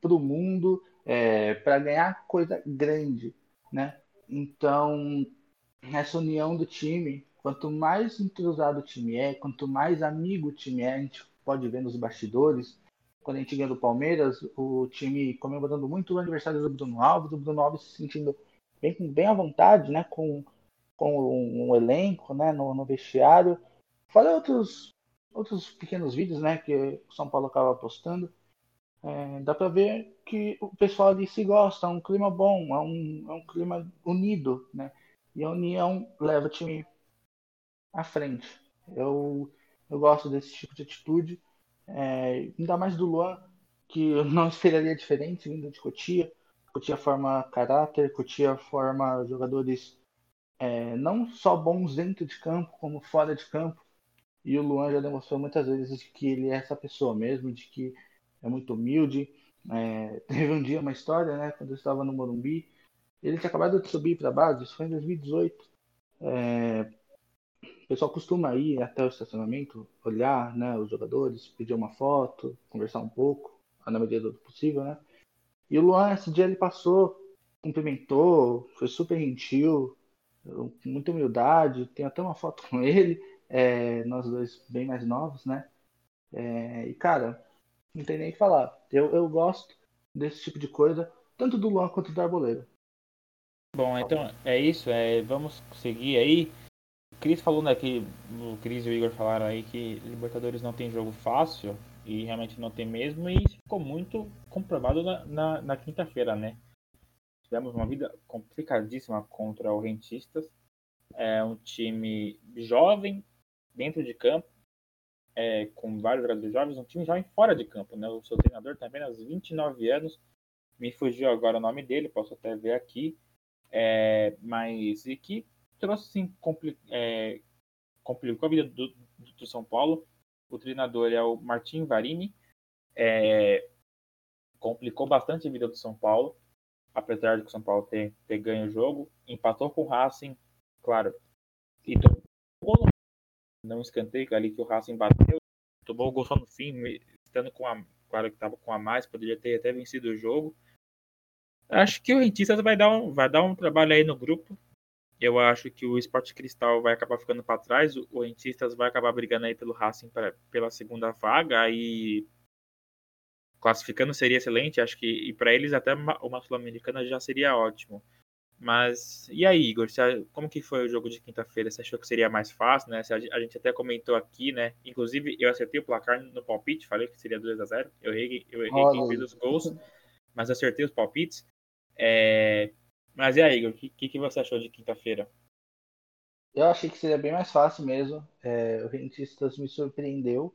para o mundo, é, para ganhar coisa grande, né? Então, essa união do time, quanto mais entrosado o time é, quanto mais amigo o time é, a gente pode ver nos bastidores, quando a gente ganha do Palmeiras, o time comemorando muito o aniversário do Bruno Alves, o Bruno Alves se sentindo bem, bem à vontade, né? Com, com um, um elenco, né? No, no, vestiário. Fora outros, outros pequenos vídeos, né? Que o São Paulo acaba postando. É, dá para ver que o pessoal ali se gosta, é um clima bom, é um, é um clima unido, né? E a união leva o time à frente. Eu, eu gosto desse tipo de atitude, é, ainda mais do Luan, que não esperaria diferente vindo de Cotia. Cotia forma caráter, Cotia forma jogadores é, não só bons dentro de campo, como fora de campo. E o Luan já demonstrou muitas vezes que ele é essa pessoa mesmo, de que é muito humilde. É, teve um dia uma história, né, quando eu estava no Morumbi, ele tinha acabado de subir para a base, isso foi em 2018. É, pessoal costuma ir até o estacionamento, olhar né, os jogadores, pedir uma foto, conversar um pouco, na medida do possível, né? E o Luan, esse dia ele passou, cumprimentou, foi super gentil, com muita humildade, tem até uma foto com ele, é, nós dois bem mais novos, né? É, e cara, não tem nem o que falar. Eu, eu gosto desse tipo de coisa, tanto do Luan quanto do Arboleda. Bom, então é isso, é, vamos seguir aí. O Cris falou né, que o Cris e o Igor falaram aí que Libertadores não tem jogo fácil, e realmente não tem mesmo, e isso ficou muito comprovado na, na, na quinta-feira, né? Tivemos uma vida complicadíssima contra o Rentistas, é um time jovem dentro de campo, é, com vários jogadores jovens, um time jovem fora de campo, né? O seu treinador tem apenas 29 anos, me fugiu agora o nome dele, posso até ver aqui, é, mas e que trouxe sim compli é, complicou a vida do, do, do, São Paulo. O treinador é o Martin Varini, é, complicou bastante a vida do São Paulo, apesar de que o São Paulo ter, ter ganho o jogo, empatou com o Racing, claro, e tomou não escanteio ali que o Racing bateu, tomou o gol só no fim, estando com a, claro que estava com a mais, poderia ter até vencido o jogo, Acho que o Rentistas vai dar um, vai dar um trabalho aí no grupo. Eu acho que o Esporte Cristal vai acabar ficando para trás. O, Rentistas vai acabar brigando aí pelo Racing pra, pela segunda vaga. Aí classificando seria excelente. Acho que e para eles até uma Sul-Americana já seria ótimo. Mas e aí, Igor? Como que foi o jogo de quinta-feira? Você achou que seria mais fácil, né? A gente até comentou aqui, né? Inclusive, eu acertei o placar no palpite, falei que seria 2 a 0 Eu errei, eu errei quem fez os gols, mas acertei os palpites. É... Mas e aí, Igor, o que, que, você achou de quinta-feira? Eu achei que seria bem mais fácil mesmo. É, o Rentistas me surpreendeu.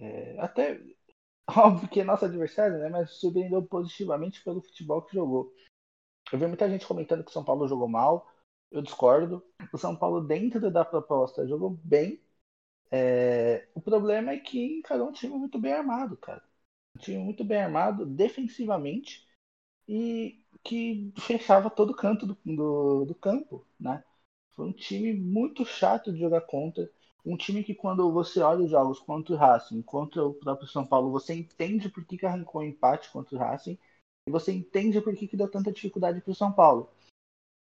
É, até, óbvio que é nosso adversário, né? Mas surpreendeu positivamente pelo futebol que jogou. Eu vi muita gente comentando que o São Paulo jogou mal. Eu discordo. O São Paulo, dentro da proposta, jogou bem. É, o problema é que encarou um time muito bem armado, cara. Um time muito bem armado defensivamente e que fechava todo canto do, do, do campo, né? Foi um time muito chato de jogar contra. Um time que quando você olha os jogos contra o Racing, contra o próprio São Paulo, você entende por que, que arrancou um empate contra o Racing e você entende por que, que deu tanta dificuldade para o São Paulo.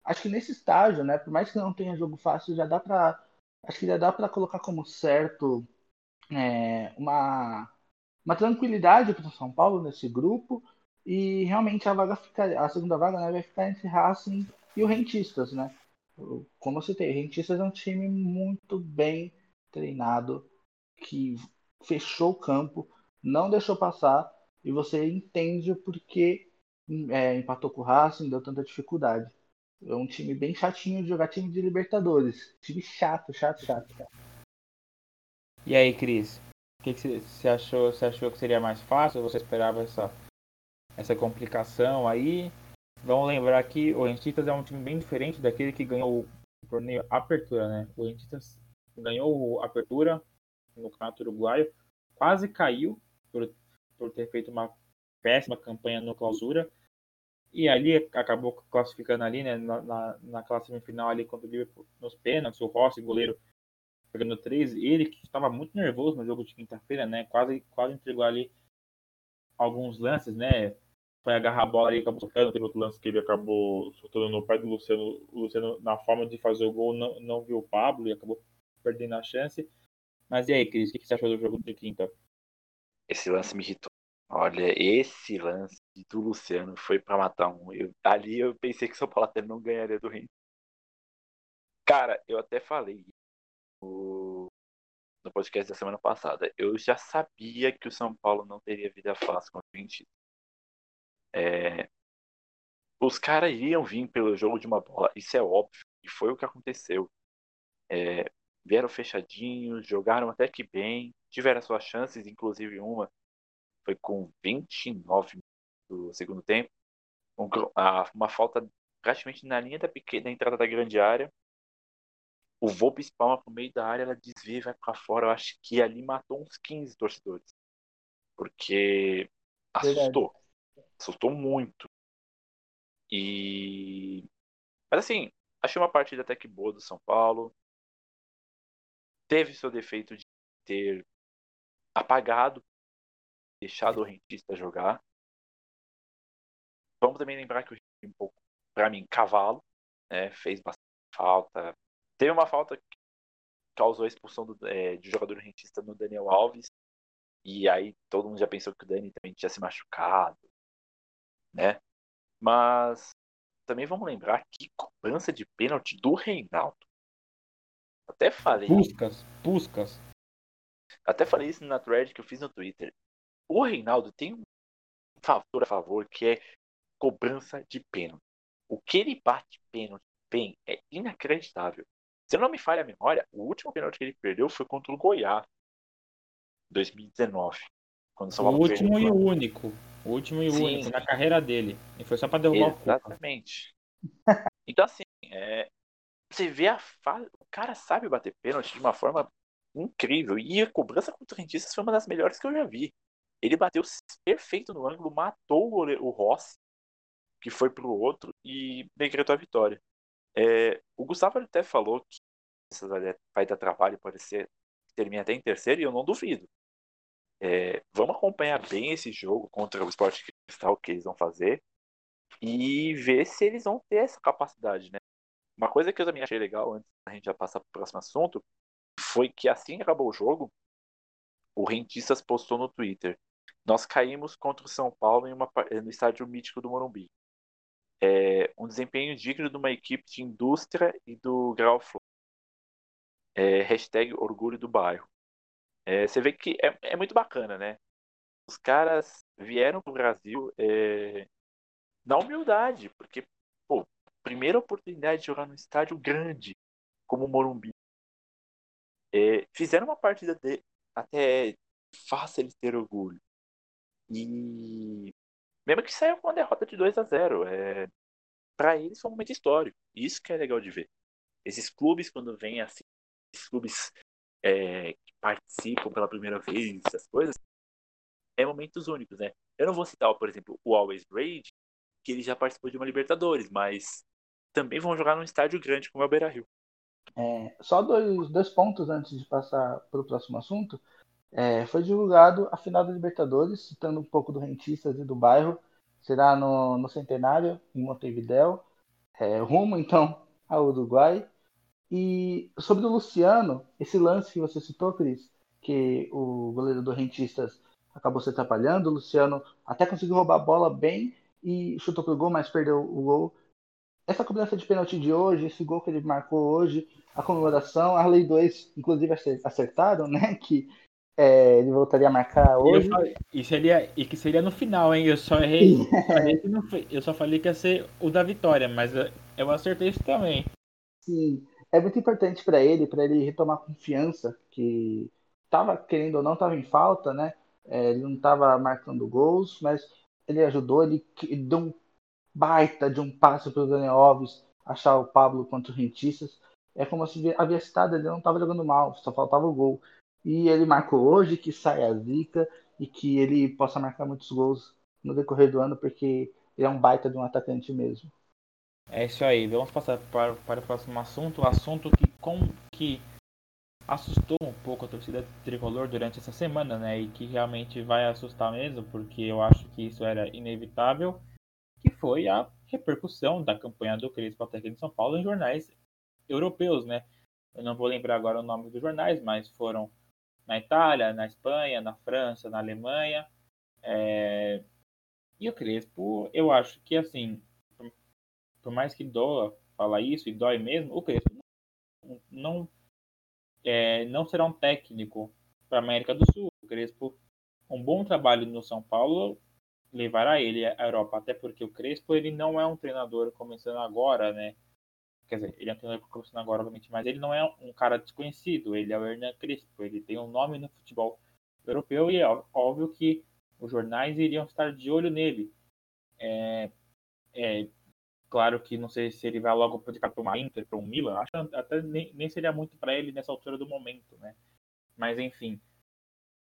Acho que nesse estágio, né, por mais que não tenha jogo fácil, já dá para acho que já dá para colocar como certo é, uma uma tranquilidade para o São Paulo nesse grupo e realmente a vaga fica, a segunda vaga né, vai ficar entre Racing e o Rentistas, né? Como eu citei, o Rentistas é um time muito bem treinado, que fechou o campo, não deixou passar, e você entende o porquê é, empatou com o Racing, deu tanta dificuldade. É um time bem chatinho de jogar time de Libertadores. Time chato, chato, chato. chato. E aí, Cris? O que, você achou? Você achou que seria mais fácil? Você esperava essa essa complicação aí. Vamos lembrar que o Rentistas é um time bem diferente daquele que ganhou o torneio Apertura, né? O Rentistas ganhou a Apertura no Campeonato Uruguaio, quase caiu por, por ter feito uma péssima campanha no Clausura. E ali acabou classificando ali, né, na, na, naquela semifinal ali contra o Liverpool nos pênaltis, o Rossi, goleiro, pegando três. Ele que estava muito nervoso no jogo de quinta-feira, né, quase, quase entregou ali alguns lances, né? Foi agarrar a bola e acabou soltando. Teve outro lance que ele acabou soltando no pé do Luciano. O Luciano, na forma de fazer o gol, não, não viu o Pablo e acabou perdendo a chance. Mas e aí, Cris, o que você achou do jogo de quinta? Esse lance me irritou. Olha, esse lance do Luciano foi para matar um. Eu, ali eu pensei que o São Paulo até não ganharia do Rio. Cara, eu até falei no, no podcast da semana passada. Eu já sabia que o São Paulo não teria vida fácil contra o Argentina. É, os caras iriam vir pelo jogo de uma bola, isso é óbvio, e foi o que aconteceu. É, vieram fechadinhos, jogaram até que bem, tiveram suas chances, inclusive uma foi com 29 do segundo tempo, uma falta praticamente na linha da pequena entrada da grande área, o Volpe espalma pro meio da área, ela desvia e vai para fora. Eu acho que ali matou uns 15 torcedores. Porque assustou. Verdade. Assustou muito. E. Mas assim, achei uma partida até que boa do São Paulo. teve seu defeito de ter apagado, deixado o rentista jogar. Vamos também lembrar que o um pouco, para mim, cavalo, né, fez bastante falta. Teve uma falta que causou a expulsão do, é, de jogador rentista no Daniel Alves. E aí todo mundo já pensou que o Dani também tinha se machucado, né? Mas também vamos lembrar que cobrança de pênalti do Reinaldo. Até falei. Puscas, Puscas. Até falei isso na thread que eu fiz no Twitter. O Reinaldo tem um fator a favor que é cobrança de pênalti. O que ele bate pênalti bem é inacreditável. Se não me falha a memória, o último pênalti que ele perdeu foi contra o Goiás, 2019. Quando o, o último e o único. O último e o único na carreira dele. E foi só para derrubar Exatamente. o Exatamente. Então, assim, é, você vê a fase. O cara sabe bater pênalti de uma forma incrível. E a cobrança contra o Rentistas foi uma das melhores que eu já vi. Ele bateu perfeito no ângulo, matou o, goleiro, o Ross, que foi pro outro, e decretou a vitória. É, o Gustavo até falou que vai dar trabalho, pode ser termine até em terceiro, e eu não duvido. É, vamos acompanhar bem esse jogo contra o Sport Cristal que eles vão fazer e ver se eles vão ter essa capacidade, né? Uma coisa que eu também achei legal antes da gente já passar para o próximo assunto foi que assim que acabou o jogo, o Rentistas postou no Twitter: Nós caímos contra o São Paulo em uma, no estádio mítico do Morumbi. É, um desempenho digno de uma equipe de indústria e do Grau Flow. É, hashtag orgulho do bairro. É, você vê que é, é, muito bacana, né? Os caras vieram pro Brasil é, na humildade, porque, pô, primeira oportunidade de jogar num estádio grande, como o Morumbi. É, fizeram uma partida de, até fácil eles ter orgulho. E mesmo que saiu com uma derrota de 2 a 0 é, para eles foi um momento histórico. Isso que é legal de ver. Esses clubes, quando vêm assim, esses clubes é, que participam pela primeira vez, essas coisas, é momentos únicos, né? Eu não vou citar, por exemplo, o Always Rage, que ele já participou de uma Libertadores, mas também vão jogar num estádio grande como é o Beira Rio. É, só dois, dois pontos antes de passar para o próximo assunto. É, foi divulgado a final da Libertadores, citando um pouco do Rentistas e do bairro. Será no, no Centenário, em Montevideo. É, rumo, então, ao Uruguai. E sobre o Luciano, esse lance que você citou, Cris, que o goleiro do Rentistas acabou se atrapalhando, o Luciano até conseguiu roubar a bola bem e chutou pro gol, mas perdeu o gol essa cobrança de pênalti de hoje, esse gol que ele marcou hoje, a comemoração, a Lei 2, inclusive acertaram, né? Que é, ele voltaria a marcar hoje. Falei, e, seria, e que seria no final, hein? Eu só errei. eu só falei que ia ser o da vitória, mas eu, eu acertei isso também. Sim, é muito importante para ele, para ele retomar confiança, que tava, querendo ou não, estava em falta, né? É, ele não estava marcando gols, mas ele ajudou, ele deu um baita de um passo para o Daniel Alves achar o Pablo contra o Rentistas. É como se havia citado, ele não estava jogando mal, só faltava o gol. E ele marcou hoje que sai a zica e que ele possa marcar muitos gols no decorrer do ano, porque ele é um baita de um atacante mesmo. É isso aí, vamos passar para, para o próximo assunto, assunto que, com, que assustou um pouco a torcida tricolor durante essa semana, né? E que realmente vai assustar mesmo, porque eu acho que isso era inevitável que foi a repercussão da campanha do Crespo até aqui em São Paulo em jornais europeus, né? Eu não vou lembrar agora o nome dos jornais, mas foram na Itália, na Espanha, na França, na Alemanha. É... E o Crespo, eu acho que assim, por mais que doa falar isso e dói mesmo, o Crespo não, é, não será um técnico para a América do Sul. O Crespo, um bom trabalho no São Paulo levará ele à Europa, até porque o Crespo ele não é um treinador começando agora, né? Quer dizer, ele é um treinador agora, obviamente, mas ele não é um cara desconhecido, ele é o Hernan Crespo, ele tem um nome no futebol europeu e é óbvio que os jornais iriam estar de olho nele. É, é claro que não sei se ele vai logo para uma Inter, para um Milan, acho que até nem, nem seria muito para ele nessa altura do momento, né? Mas enfim,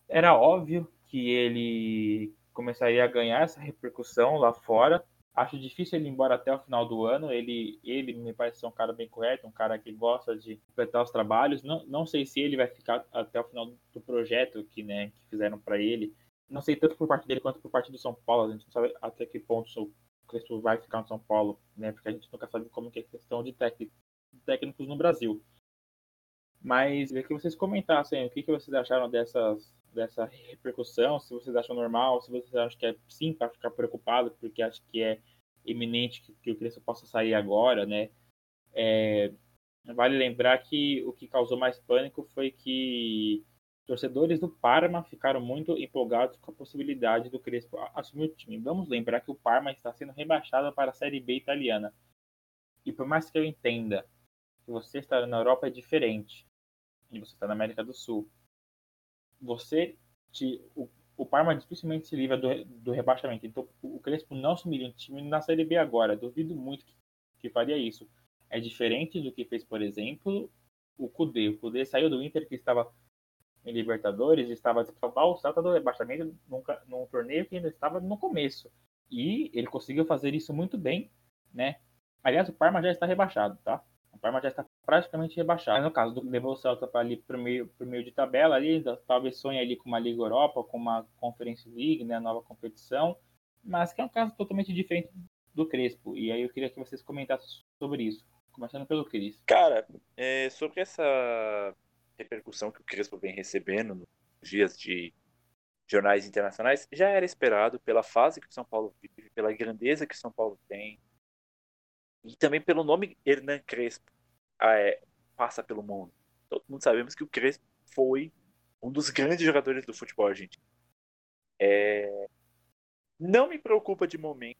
era óbvio que ele começaria a ganhar essa repercussão lá fora, Acho difícil ele ir embora até o final do ano. Ele, ele me parece ser um cara bem correto, um cara que gosta de completar os trabalhos. Não, não sei se ele vai ficar até o final do projeto que, né, que fizeram para ele. Não sei tanto por parte dele quanto por parte do São Paulo. A gente não sabe até que ponto o Crespo vai ficar no São Paulo, né? Porque a gente nunca sabe como que é questão de técnicos no Brasil. Mas queria que vocês comentassem o que, que vocês acharam dessas, dessa repercussão, se vocês acham normal, se vocês acham que é sim para ficar preocupado, porque acho que é iminente que, que o Crespo possa sair agora, né? É, vale lembrar que o que causou mais pânico foi que torcedores do Parma ficaram muito empolgados com a possibilidade do Crespo assumir o time. Vamos lembrar que o Parma está sendo rebaixado para a Série B italiana. E por mais que eu entenda que você estar na Europa é diferente e você está na América do Sul, você te, o, o Parma dificilmente se livra do, do rebaixamento. Então, o Crespo não assumiria um time na Série B agora. Duvido muito que, que faria isso. É diferente do que fez, por exemplo, o Cudê. O Cudê saiu do Inter, que estava em Libertadores, estava ao salto do rebaixamento num, num torneio que ainda estava no começo. E ele conseguiu fazer isso muito bem, né? Aliás, o Parma já está rebaixado, tá? O Parma já está praticamente rebaixado. Mas no caso do o Celta para ali pro meio, pro meio de tabela ali, talvez sonhe ali com uma Liga Europa, com uma Conference League, né, nova competição, mas que é um caso totalmente diferente do Crespo. E aí eu queria que vocês comentassem sobre isso, começando pelo Cris. Cara, é, sobre essa repercussão que o Crespo vem recebendo nos dias de jornais internacionais, já era esperado pela fase que o São Paulo vive, pela grandeza que o São Paulo tem, e também pelo nome Hernan Crespo é, passa pelo mundo. Todo mundo sabemos que o Crespo foi um dos grandes jogadores do futebol argentino. É... Não me preocupa de momento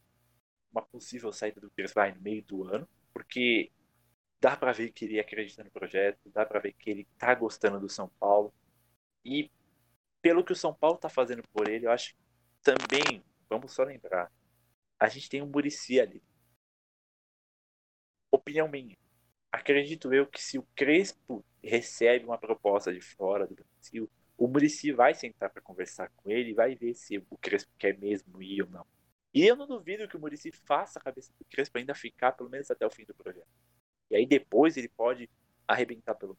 uma possível saída do Crespo no meio do ano, porque dá para ver que ele acredita no projeto, dá para ver que ele tá gostando do São Paulo. E pelo que o São Paulo tá fazendo por ele, eu acho que também, vamos só lembrar, a gente tem um Murici ali opinião minha. Acredito eu que se o Crespo recebe uma proposta de fora do Brasil, o Murici vai sentar para conversar com ele e vai ver se o Crespo quer mesmo ir ou não. E eu não duvido que o Murici faça a cabeça do Crespo ainda ficar pelo menos até o fim do projeto. E aí depois ele pode arrebentar pelo.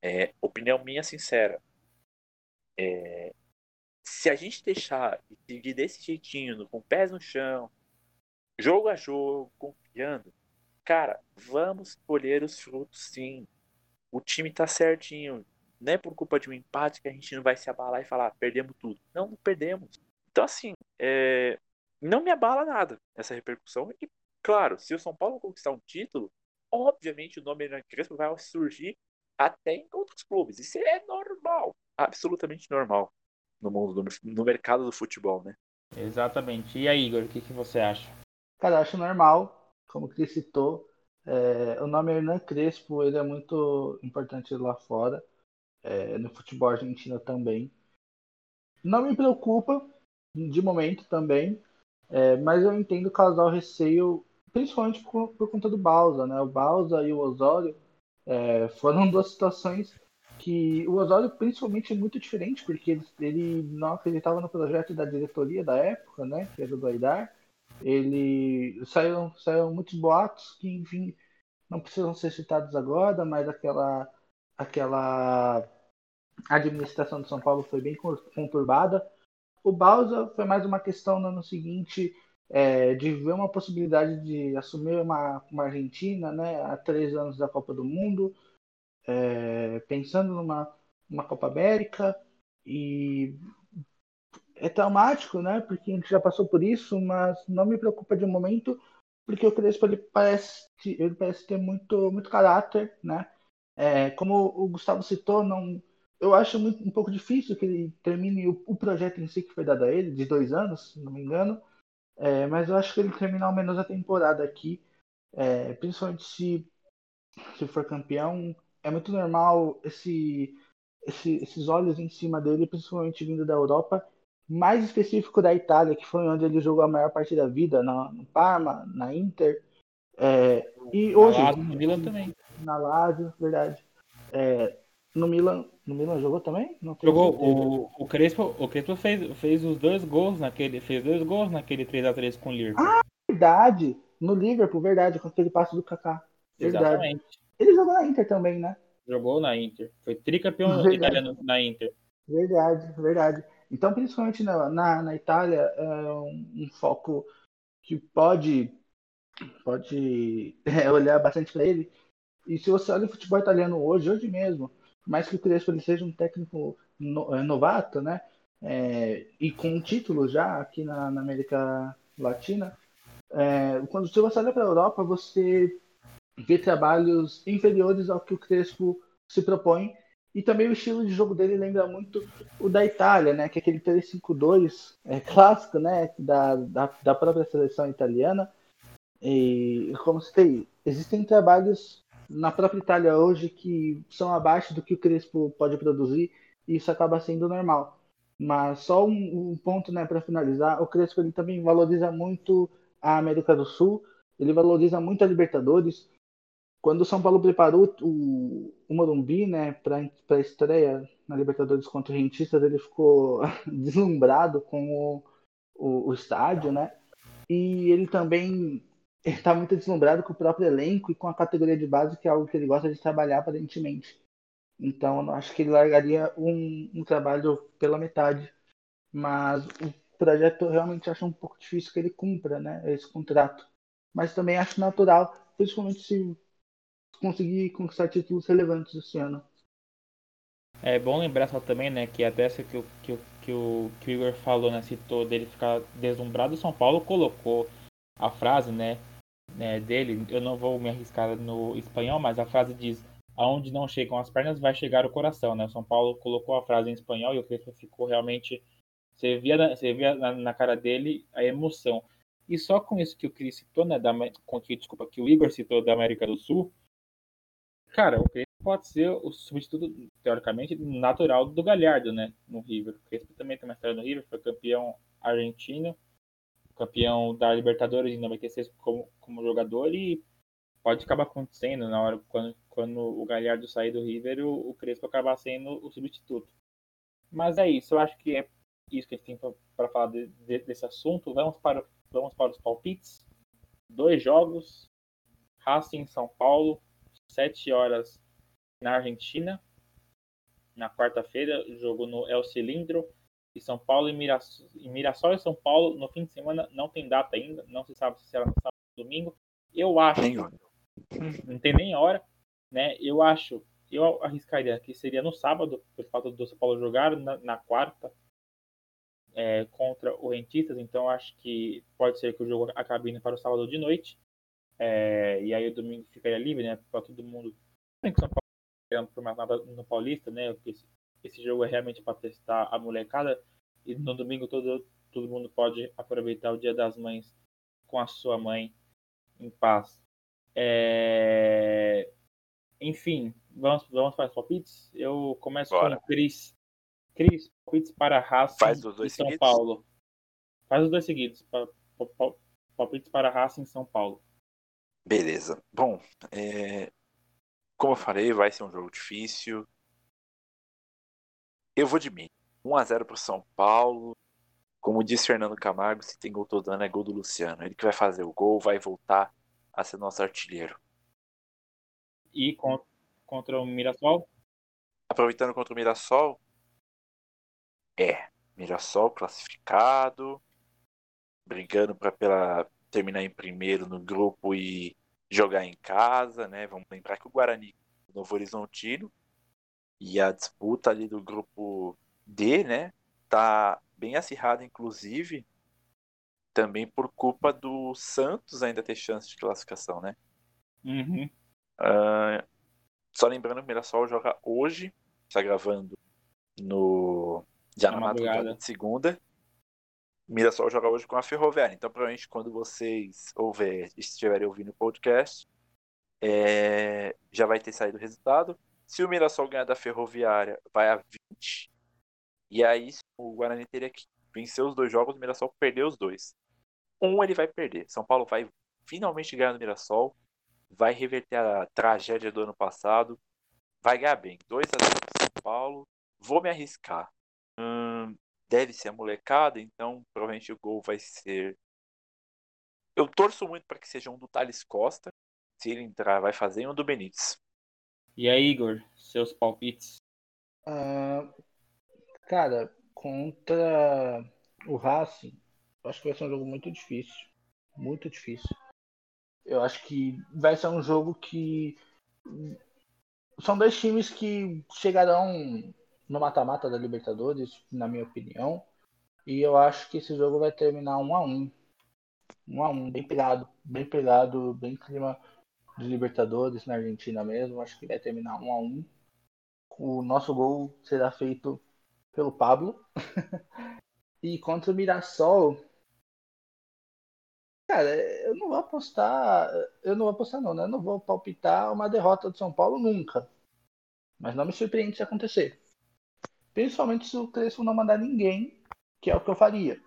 É, opinião minha sincera. É, se a gente deixar e seguir desse jeitinho, com pés no chão, jogo a jogo, confiando, cara, vamos colher os frutos sim. O time tá certinho. Não é por culpa de um empate que a gente não vai se abalar e falar, ah, perdemos tudo. Não, não perdemos. Então, assim, é... não me abala nada essa repercussão. E, claro, se o São Paulo conquistar um título, obviamente o nome Hernan Crespo vai surgir até em outros clubes. Isso é normal. Absolutamente normal no mundo, do, no mercado do futebol, né? Exatamente. E aí, Igor, o que, que você acha? Cara, eu acho normal como Cris citou, é, o nome Hernan Crespo ele é muito importante lá fora, é, no futebol argentino também. Não me preocupa, de momento também, é, mas eu entendo causar o receio, principalmente por, por, conta do Balsa. Né? O Balsa e o Osório é, foram duas situações que o Osório principalmente é muito diferente, porque ele, ele não acreditava no projeto da diretoria da época, né, que era do Aidar, ele saiu, saiu muitos boatos que, enfim, não precisam ser citados agora, mas aquela, aquela administração de São Paulo foi bem conturbada. O Bausa foi mais uma questão no ano seguinte é, de ver uma possibilidade de assumir uma, uma Argentina né, há três anos da Copa do Mundo, é, pensando numa uma Copa América e é traumático, né? Porque a gente já passou por isso, mas não me preocupa de momento, porque o Crespo ele parece, ele parece ter muito, muito caráter, né? É, como o Gustavo citou, não, eu acho muito, um pouco difícil que ele termine o, o, projeto em si que foi dado a ele, de dois anos, se não me engano, é, mas eu acho que ele termina ao menos a temporada aqui, é, principalmente se, se for campeão, é muito normal esse, esse, esses olhos em cima dele, principalmente vindo da Europa, mais específico da Itália, que foi onde ele jogou a maior parte da vida, na, no Parma, na Inter. É, e hoje. Na Lazio, no Milan também. Na Lazio, verdade. É, no Milan, no Milan jogou também? jogou. O, o Crespo, o Crespo fez, fez os dois gols naquele, fez dois gols naquele 3 x 3 com o Liverpool. Ah, Verdade. No Liverpool, verdade, com aquele passo do Kaká. Verdade. Exatamente. Ele jogou na Inter também, né? Jogou na Inter. Foi tricampeão italiano na Inter. Verdade, verdade. Então, principalmente na, na, na Itália, é um, um foco que pode, pode é, olhar bastante para ele. E se você olha o futebol italiano hoje, hoje mesmo, mais que o Crespo ele seja um técnico no, é, novato, né? É, e com um título já aqui na, na América Latina, é, quando se você olha para a Europa, você vê trabalhos inferiores ao que o Crespo se propõe. E também o estilo de jogo dele lembra muito o da Itália, né? Que é aquele 3-5-2 é, clássico, né? Da, da, da própria seleção italiana. E como citei, existem trabalhos na própria Itália hoje que são abaixo do que o Crespo pode produzir e isso acaba sendo normal. Mas só um, um ponto, né, para finalizar, o Crespo ele também valoriza muito a América do Sul, ele valoriza muito a Libertadores. Quando o São Paulo preparou o, o Morumbi, né, para a estreia na Libertadores contra o Rentistas, ele ficou deslumbrado com o, o, o estádio, né? E ele também está muito deslumbrado com o próprio elenco e com a categoria de base, que é algo que ele gosta de trabalhar aparentemente. Então, eu acho que ele largaria um, um trabalho pela metade. Mas o projeto eu realmente acho um pouco difícil que ele cumpra né, esse contrato. Mas também acho natural, principalmente se conseguir conquistar títulos relevantes esse ano. É bom lembrar só também, né, que até que o, que, o, que, o, que o Igor falou, né, citou dele ficar deslumbrado, o São Paulo colocou a frase, né, né, dele, eu não vou me arriscar no espanhol, mas a frase diz aonde não chegam as pernas vai chegar o coração, né? O São Paulo colocou a frase em espanhol e o Crespo ficou realmente você via, você via na, na, cara dele a emoção. E só com isso que o Cris citou, né, da, com que, desculpa, que o Igor citou da América do Sul, cara, o Crespo pode ser o substituto, teoricamente, natural do Galhardo, né, no River. O Crespo também tem uma história no River, foi campeão argentino, campeão da Libertadores em 96 como, como jogador e pode acabar acontecendo na hora quando, quando o Galhardo sair do River, o, o Crespo acabar sendo o substituto. Mas é isso, eu acho que é isso que a gente tem para falar de, de, desse assunto. Vamos para, vamos para os palpites. Dois jogos. Racing São Paulo, 7 horas na Argentina. Na quarta-feira, jogo no El Cilindro. E São Paulo e Mirassol, e Mirassol e São Paulo no fim de semana não tem data ainda. Não se sabe se será no sábado ou domingo. Eu acho. Nem hora. Não tem nem hora. Né? Eu acho. Eu arriscaria que seria no sábado, por falta do São Paulo jogar, na, na quarta é, contra o Rentistas, então acho que pode ser que o jogo acabe indo para o sábado de noite. É, e aí o domingo ficaria livre, né? Para todo mundo. Tem que São Paulo por mais nada no Paulista, né? Porque esse, esse jogo é realmente para testar a molecada. E no domingo todo, todo mundo pode aproveitar o Dia das Mães com a sua mãe em paz. É... Enfim, vamos, vamos para os palpites. Eu começo Bora. com o Cris. Cris, palpites para Racing Faz os dois e São seguidos? Paulo. Faz os dois seguidos. Palpites para Racing e São Paulo. Beleza. Bom, é... como eu falei, vai ser um jogo difícil. Eu vou de mim. 1x0 para São Paulo. Como disse Fernando Camargo, se tem gol todo ano é gol do Luciano. Ele que vai fazer o gol, vai voltar a ser nosso artilheiro. E contra o Mirassol? Aproveitando contra o Mirassol, é, Mirassol classificado, brigando para pela terminar em primeiro no grupo e jogar em casa, né? Vamos lembrar que o Guarani, o Novo Horizontino, e a disputa ali do grupo D, né? Tá bem acirrada, inclusive, também por culpa do Santos ainda ter chance de classificação, né? Uhum. Uh, só lembrando que o Mirassol joga hoje, está gravando no já na, na madrugada de segunda. Mirassol joga hoje com a Ferroviária. Então, provavelmente, quando vocês ouver, estiverem ouvindo o podcast, é, já vai ter saído o resultado. Se o Mirassol ganhar da Ferroviária, vai a 20. E aí, o Guarani teria que vencer os dois jogos, o Mirassol perdeu os dois. Um ele vai perder. São Paulo vai finalmente ganhar no Mirassol. Vai reverter a tragédia do ano passado. Vai ganhar bem. 2 a 0 São Paulo. Vou me arriscar. Deve ser a molecada, então provavelmente o gol vai ser Eu torço muito para que seja um do Thales Costa. Se ele entrar, vai fazer, e um do Benítez. E aí, Igor, seus palpites? Uh, cara, contra o Racing, eu acho que vai ser um jogo muito difícil. Muito difícil. Eu acho que vai ser um jogo que. São dois times que chegarão no mata-mata da Libertadores, na minha opinião. E eu acho que esse jogo vai terminar 1 a 1 1 a 1 bem pegado, bem pegado, bem clima de Libertadores na Argentina mesmo. Acho que vai terminar 1 a 1 O nosso gol será feito pelo Pablo. e contra o Mirassol, cara, eu não vou apostar, eu não vou apostar não, né? Eu não vou palpitar uma derrota do São Paulo nunca. Mas não me surpreende se acontecer. Principalmente se o Crespo não mandar ninguém, que é o que eu faria.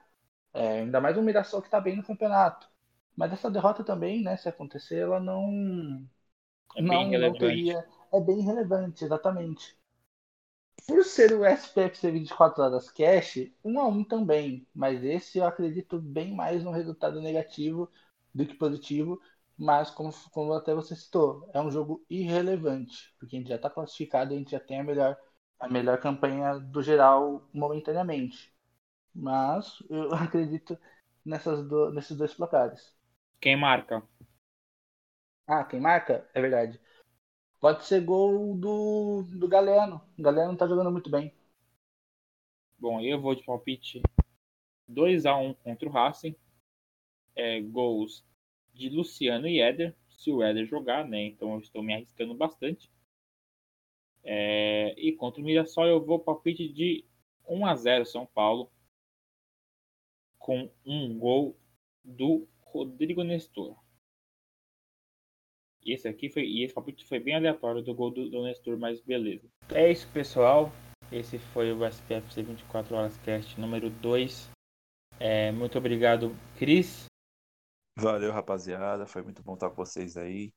É, ainda mais um Mirassol que está bem no campeonato. Mas essa derrota também, né, se acontecer, ela não. É não, bem não teria. É bem relevante, exatamente. Por ser o SPFC 24 horas cash, um a um também. Mas esse eu acredito bem mais no resultado negativo do que positivo. Mas como, como até você citou, é um jogo irrelevante. Porque a gente já está classificado e a gente já tem a melhor, a melhor campanha do geral momentaneamente. Mas eu acredito nessas do, nesses dois placares. Quem marca? Ah, quem marca? É verdade. Pode ser gol do, do Galeno. O Galeno tá jogando muito bem. Bom, eu vou de palpite 2 a 1 contra o Racing. É, gols de Luciano e Éder. Se o Éder jogar, né? Então eu estou me arriscando bastante. É, e contra o Mirassol eu vou palpite de 1 a 0 São Paulo. Com um gol do Rodrigo Nestor. E esse aqui foi. E esse palpite foi bem aleatório do gol do, do Nestor, mas beleza. É isso, pessoal. Esse foi o SPFC 24 Horas Cast número 2. É, muito obrigado, Cris. Valeu, rapaziada. Foi muito bom estar com vocês aí.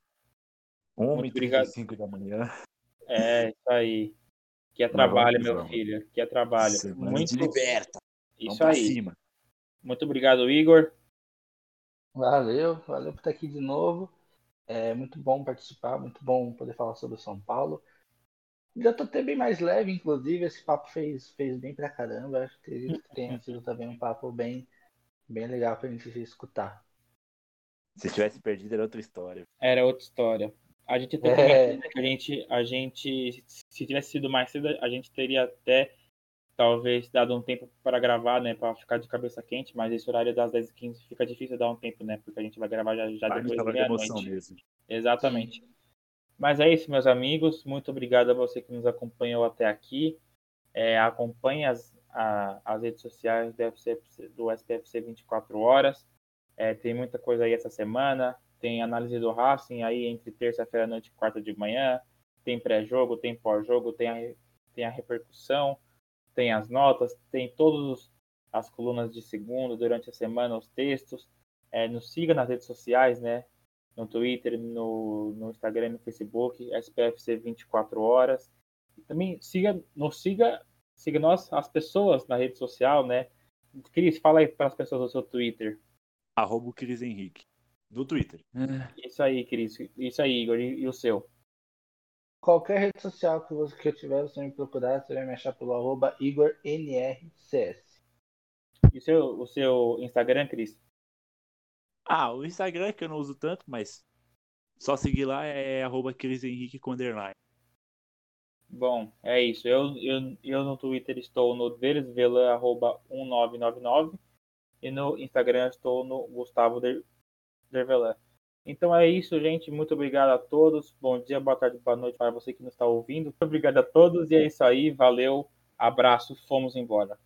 Muito obrigado. 1h35 da manhã. É, isso aí. Que é trabalho, meu filho. Que é trabalho. Semana Muito liberta. Isso aí. cima. Muito obrigado, Igor. Valeu, valeu por estar aqui de novo. É muito bom participar, muito bom poder falar sobre o São Paulo. Já tô até bem mais leve, inclusive, esse papo fez, fez bem pra caramba. Acho que tenha sido também um papo bem, bem legal pra gente escutar. Se tivesse perdido, era outra história. Era outra história. A gente até É. né, que a gente, a gente, se tivesse sido mais cedo, a gente teria até talvez dado um tempo para gravar, né, para ficar de cabeça quente, mas esse horário das 10h15 fica difícil dar um tempo, né, porque a gente vai gravar já, já A gente depois da tava de emoção meia-noite. mesmo. Exatamente. Mas é isso, meus amigos. Muito obrigado a você que nos acompanhou até aqui. É, acompanhe as, a- as redes sociais do, FCFC do SPFC 24 horas. É, tem muita coisa aí essa semana. Tem análise do Racing aí entre terça-feira à noite e quarta de manhã. Tem pré-jogo, tem pós-jogo, tem a, tem a repercussão, tem as notas, tem todas as colunas de segunda durante a semana, os textos. É, nos siga nas redes sociais, né? no Twitter, no, no Instagram, no Facebook, SPFC 24 horas. E também siga, nos siga, siga nós, as pessoas na rede social, né? Cris, fala aí para as pessoas do seu Twitter. Arroba o Cris Henrique. Do Twitter. Isso aí, Cris. Isso aí, Igor. E, e o seu? Qualquer rede social que você que eu tiver, você me procurar, você vai me achar pelo arroba IgorNRCS. E o seu, o seu Instagram, Cris? Ah, o Instagram que eu não uso tanto, mas só seguir lá é arroba Cris Henrique underline. Bom, é isso. Eu, eu, eu no Twitter estou no dersvelan.1999 e no Instagram estou no Gustavo Der- Dervelan. Então é isso, gente. Muito obrigado a todos. Bom dia, boa tarde, boa noite para você que nos está ouvindo. Muito obrigado a todos e é isso aí. Valeu, abraço, fomos embora.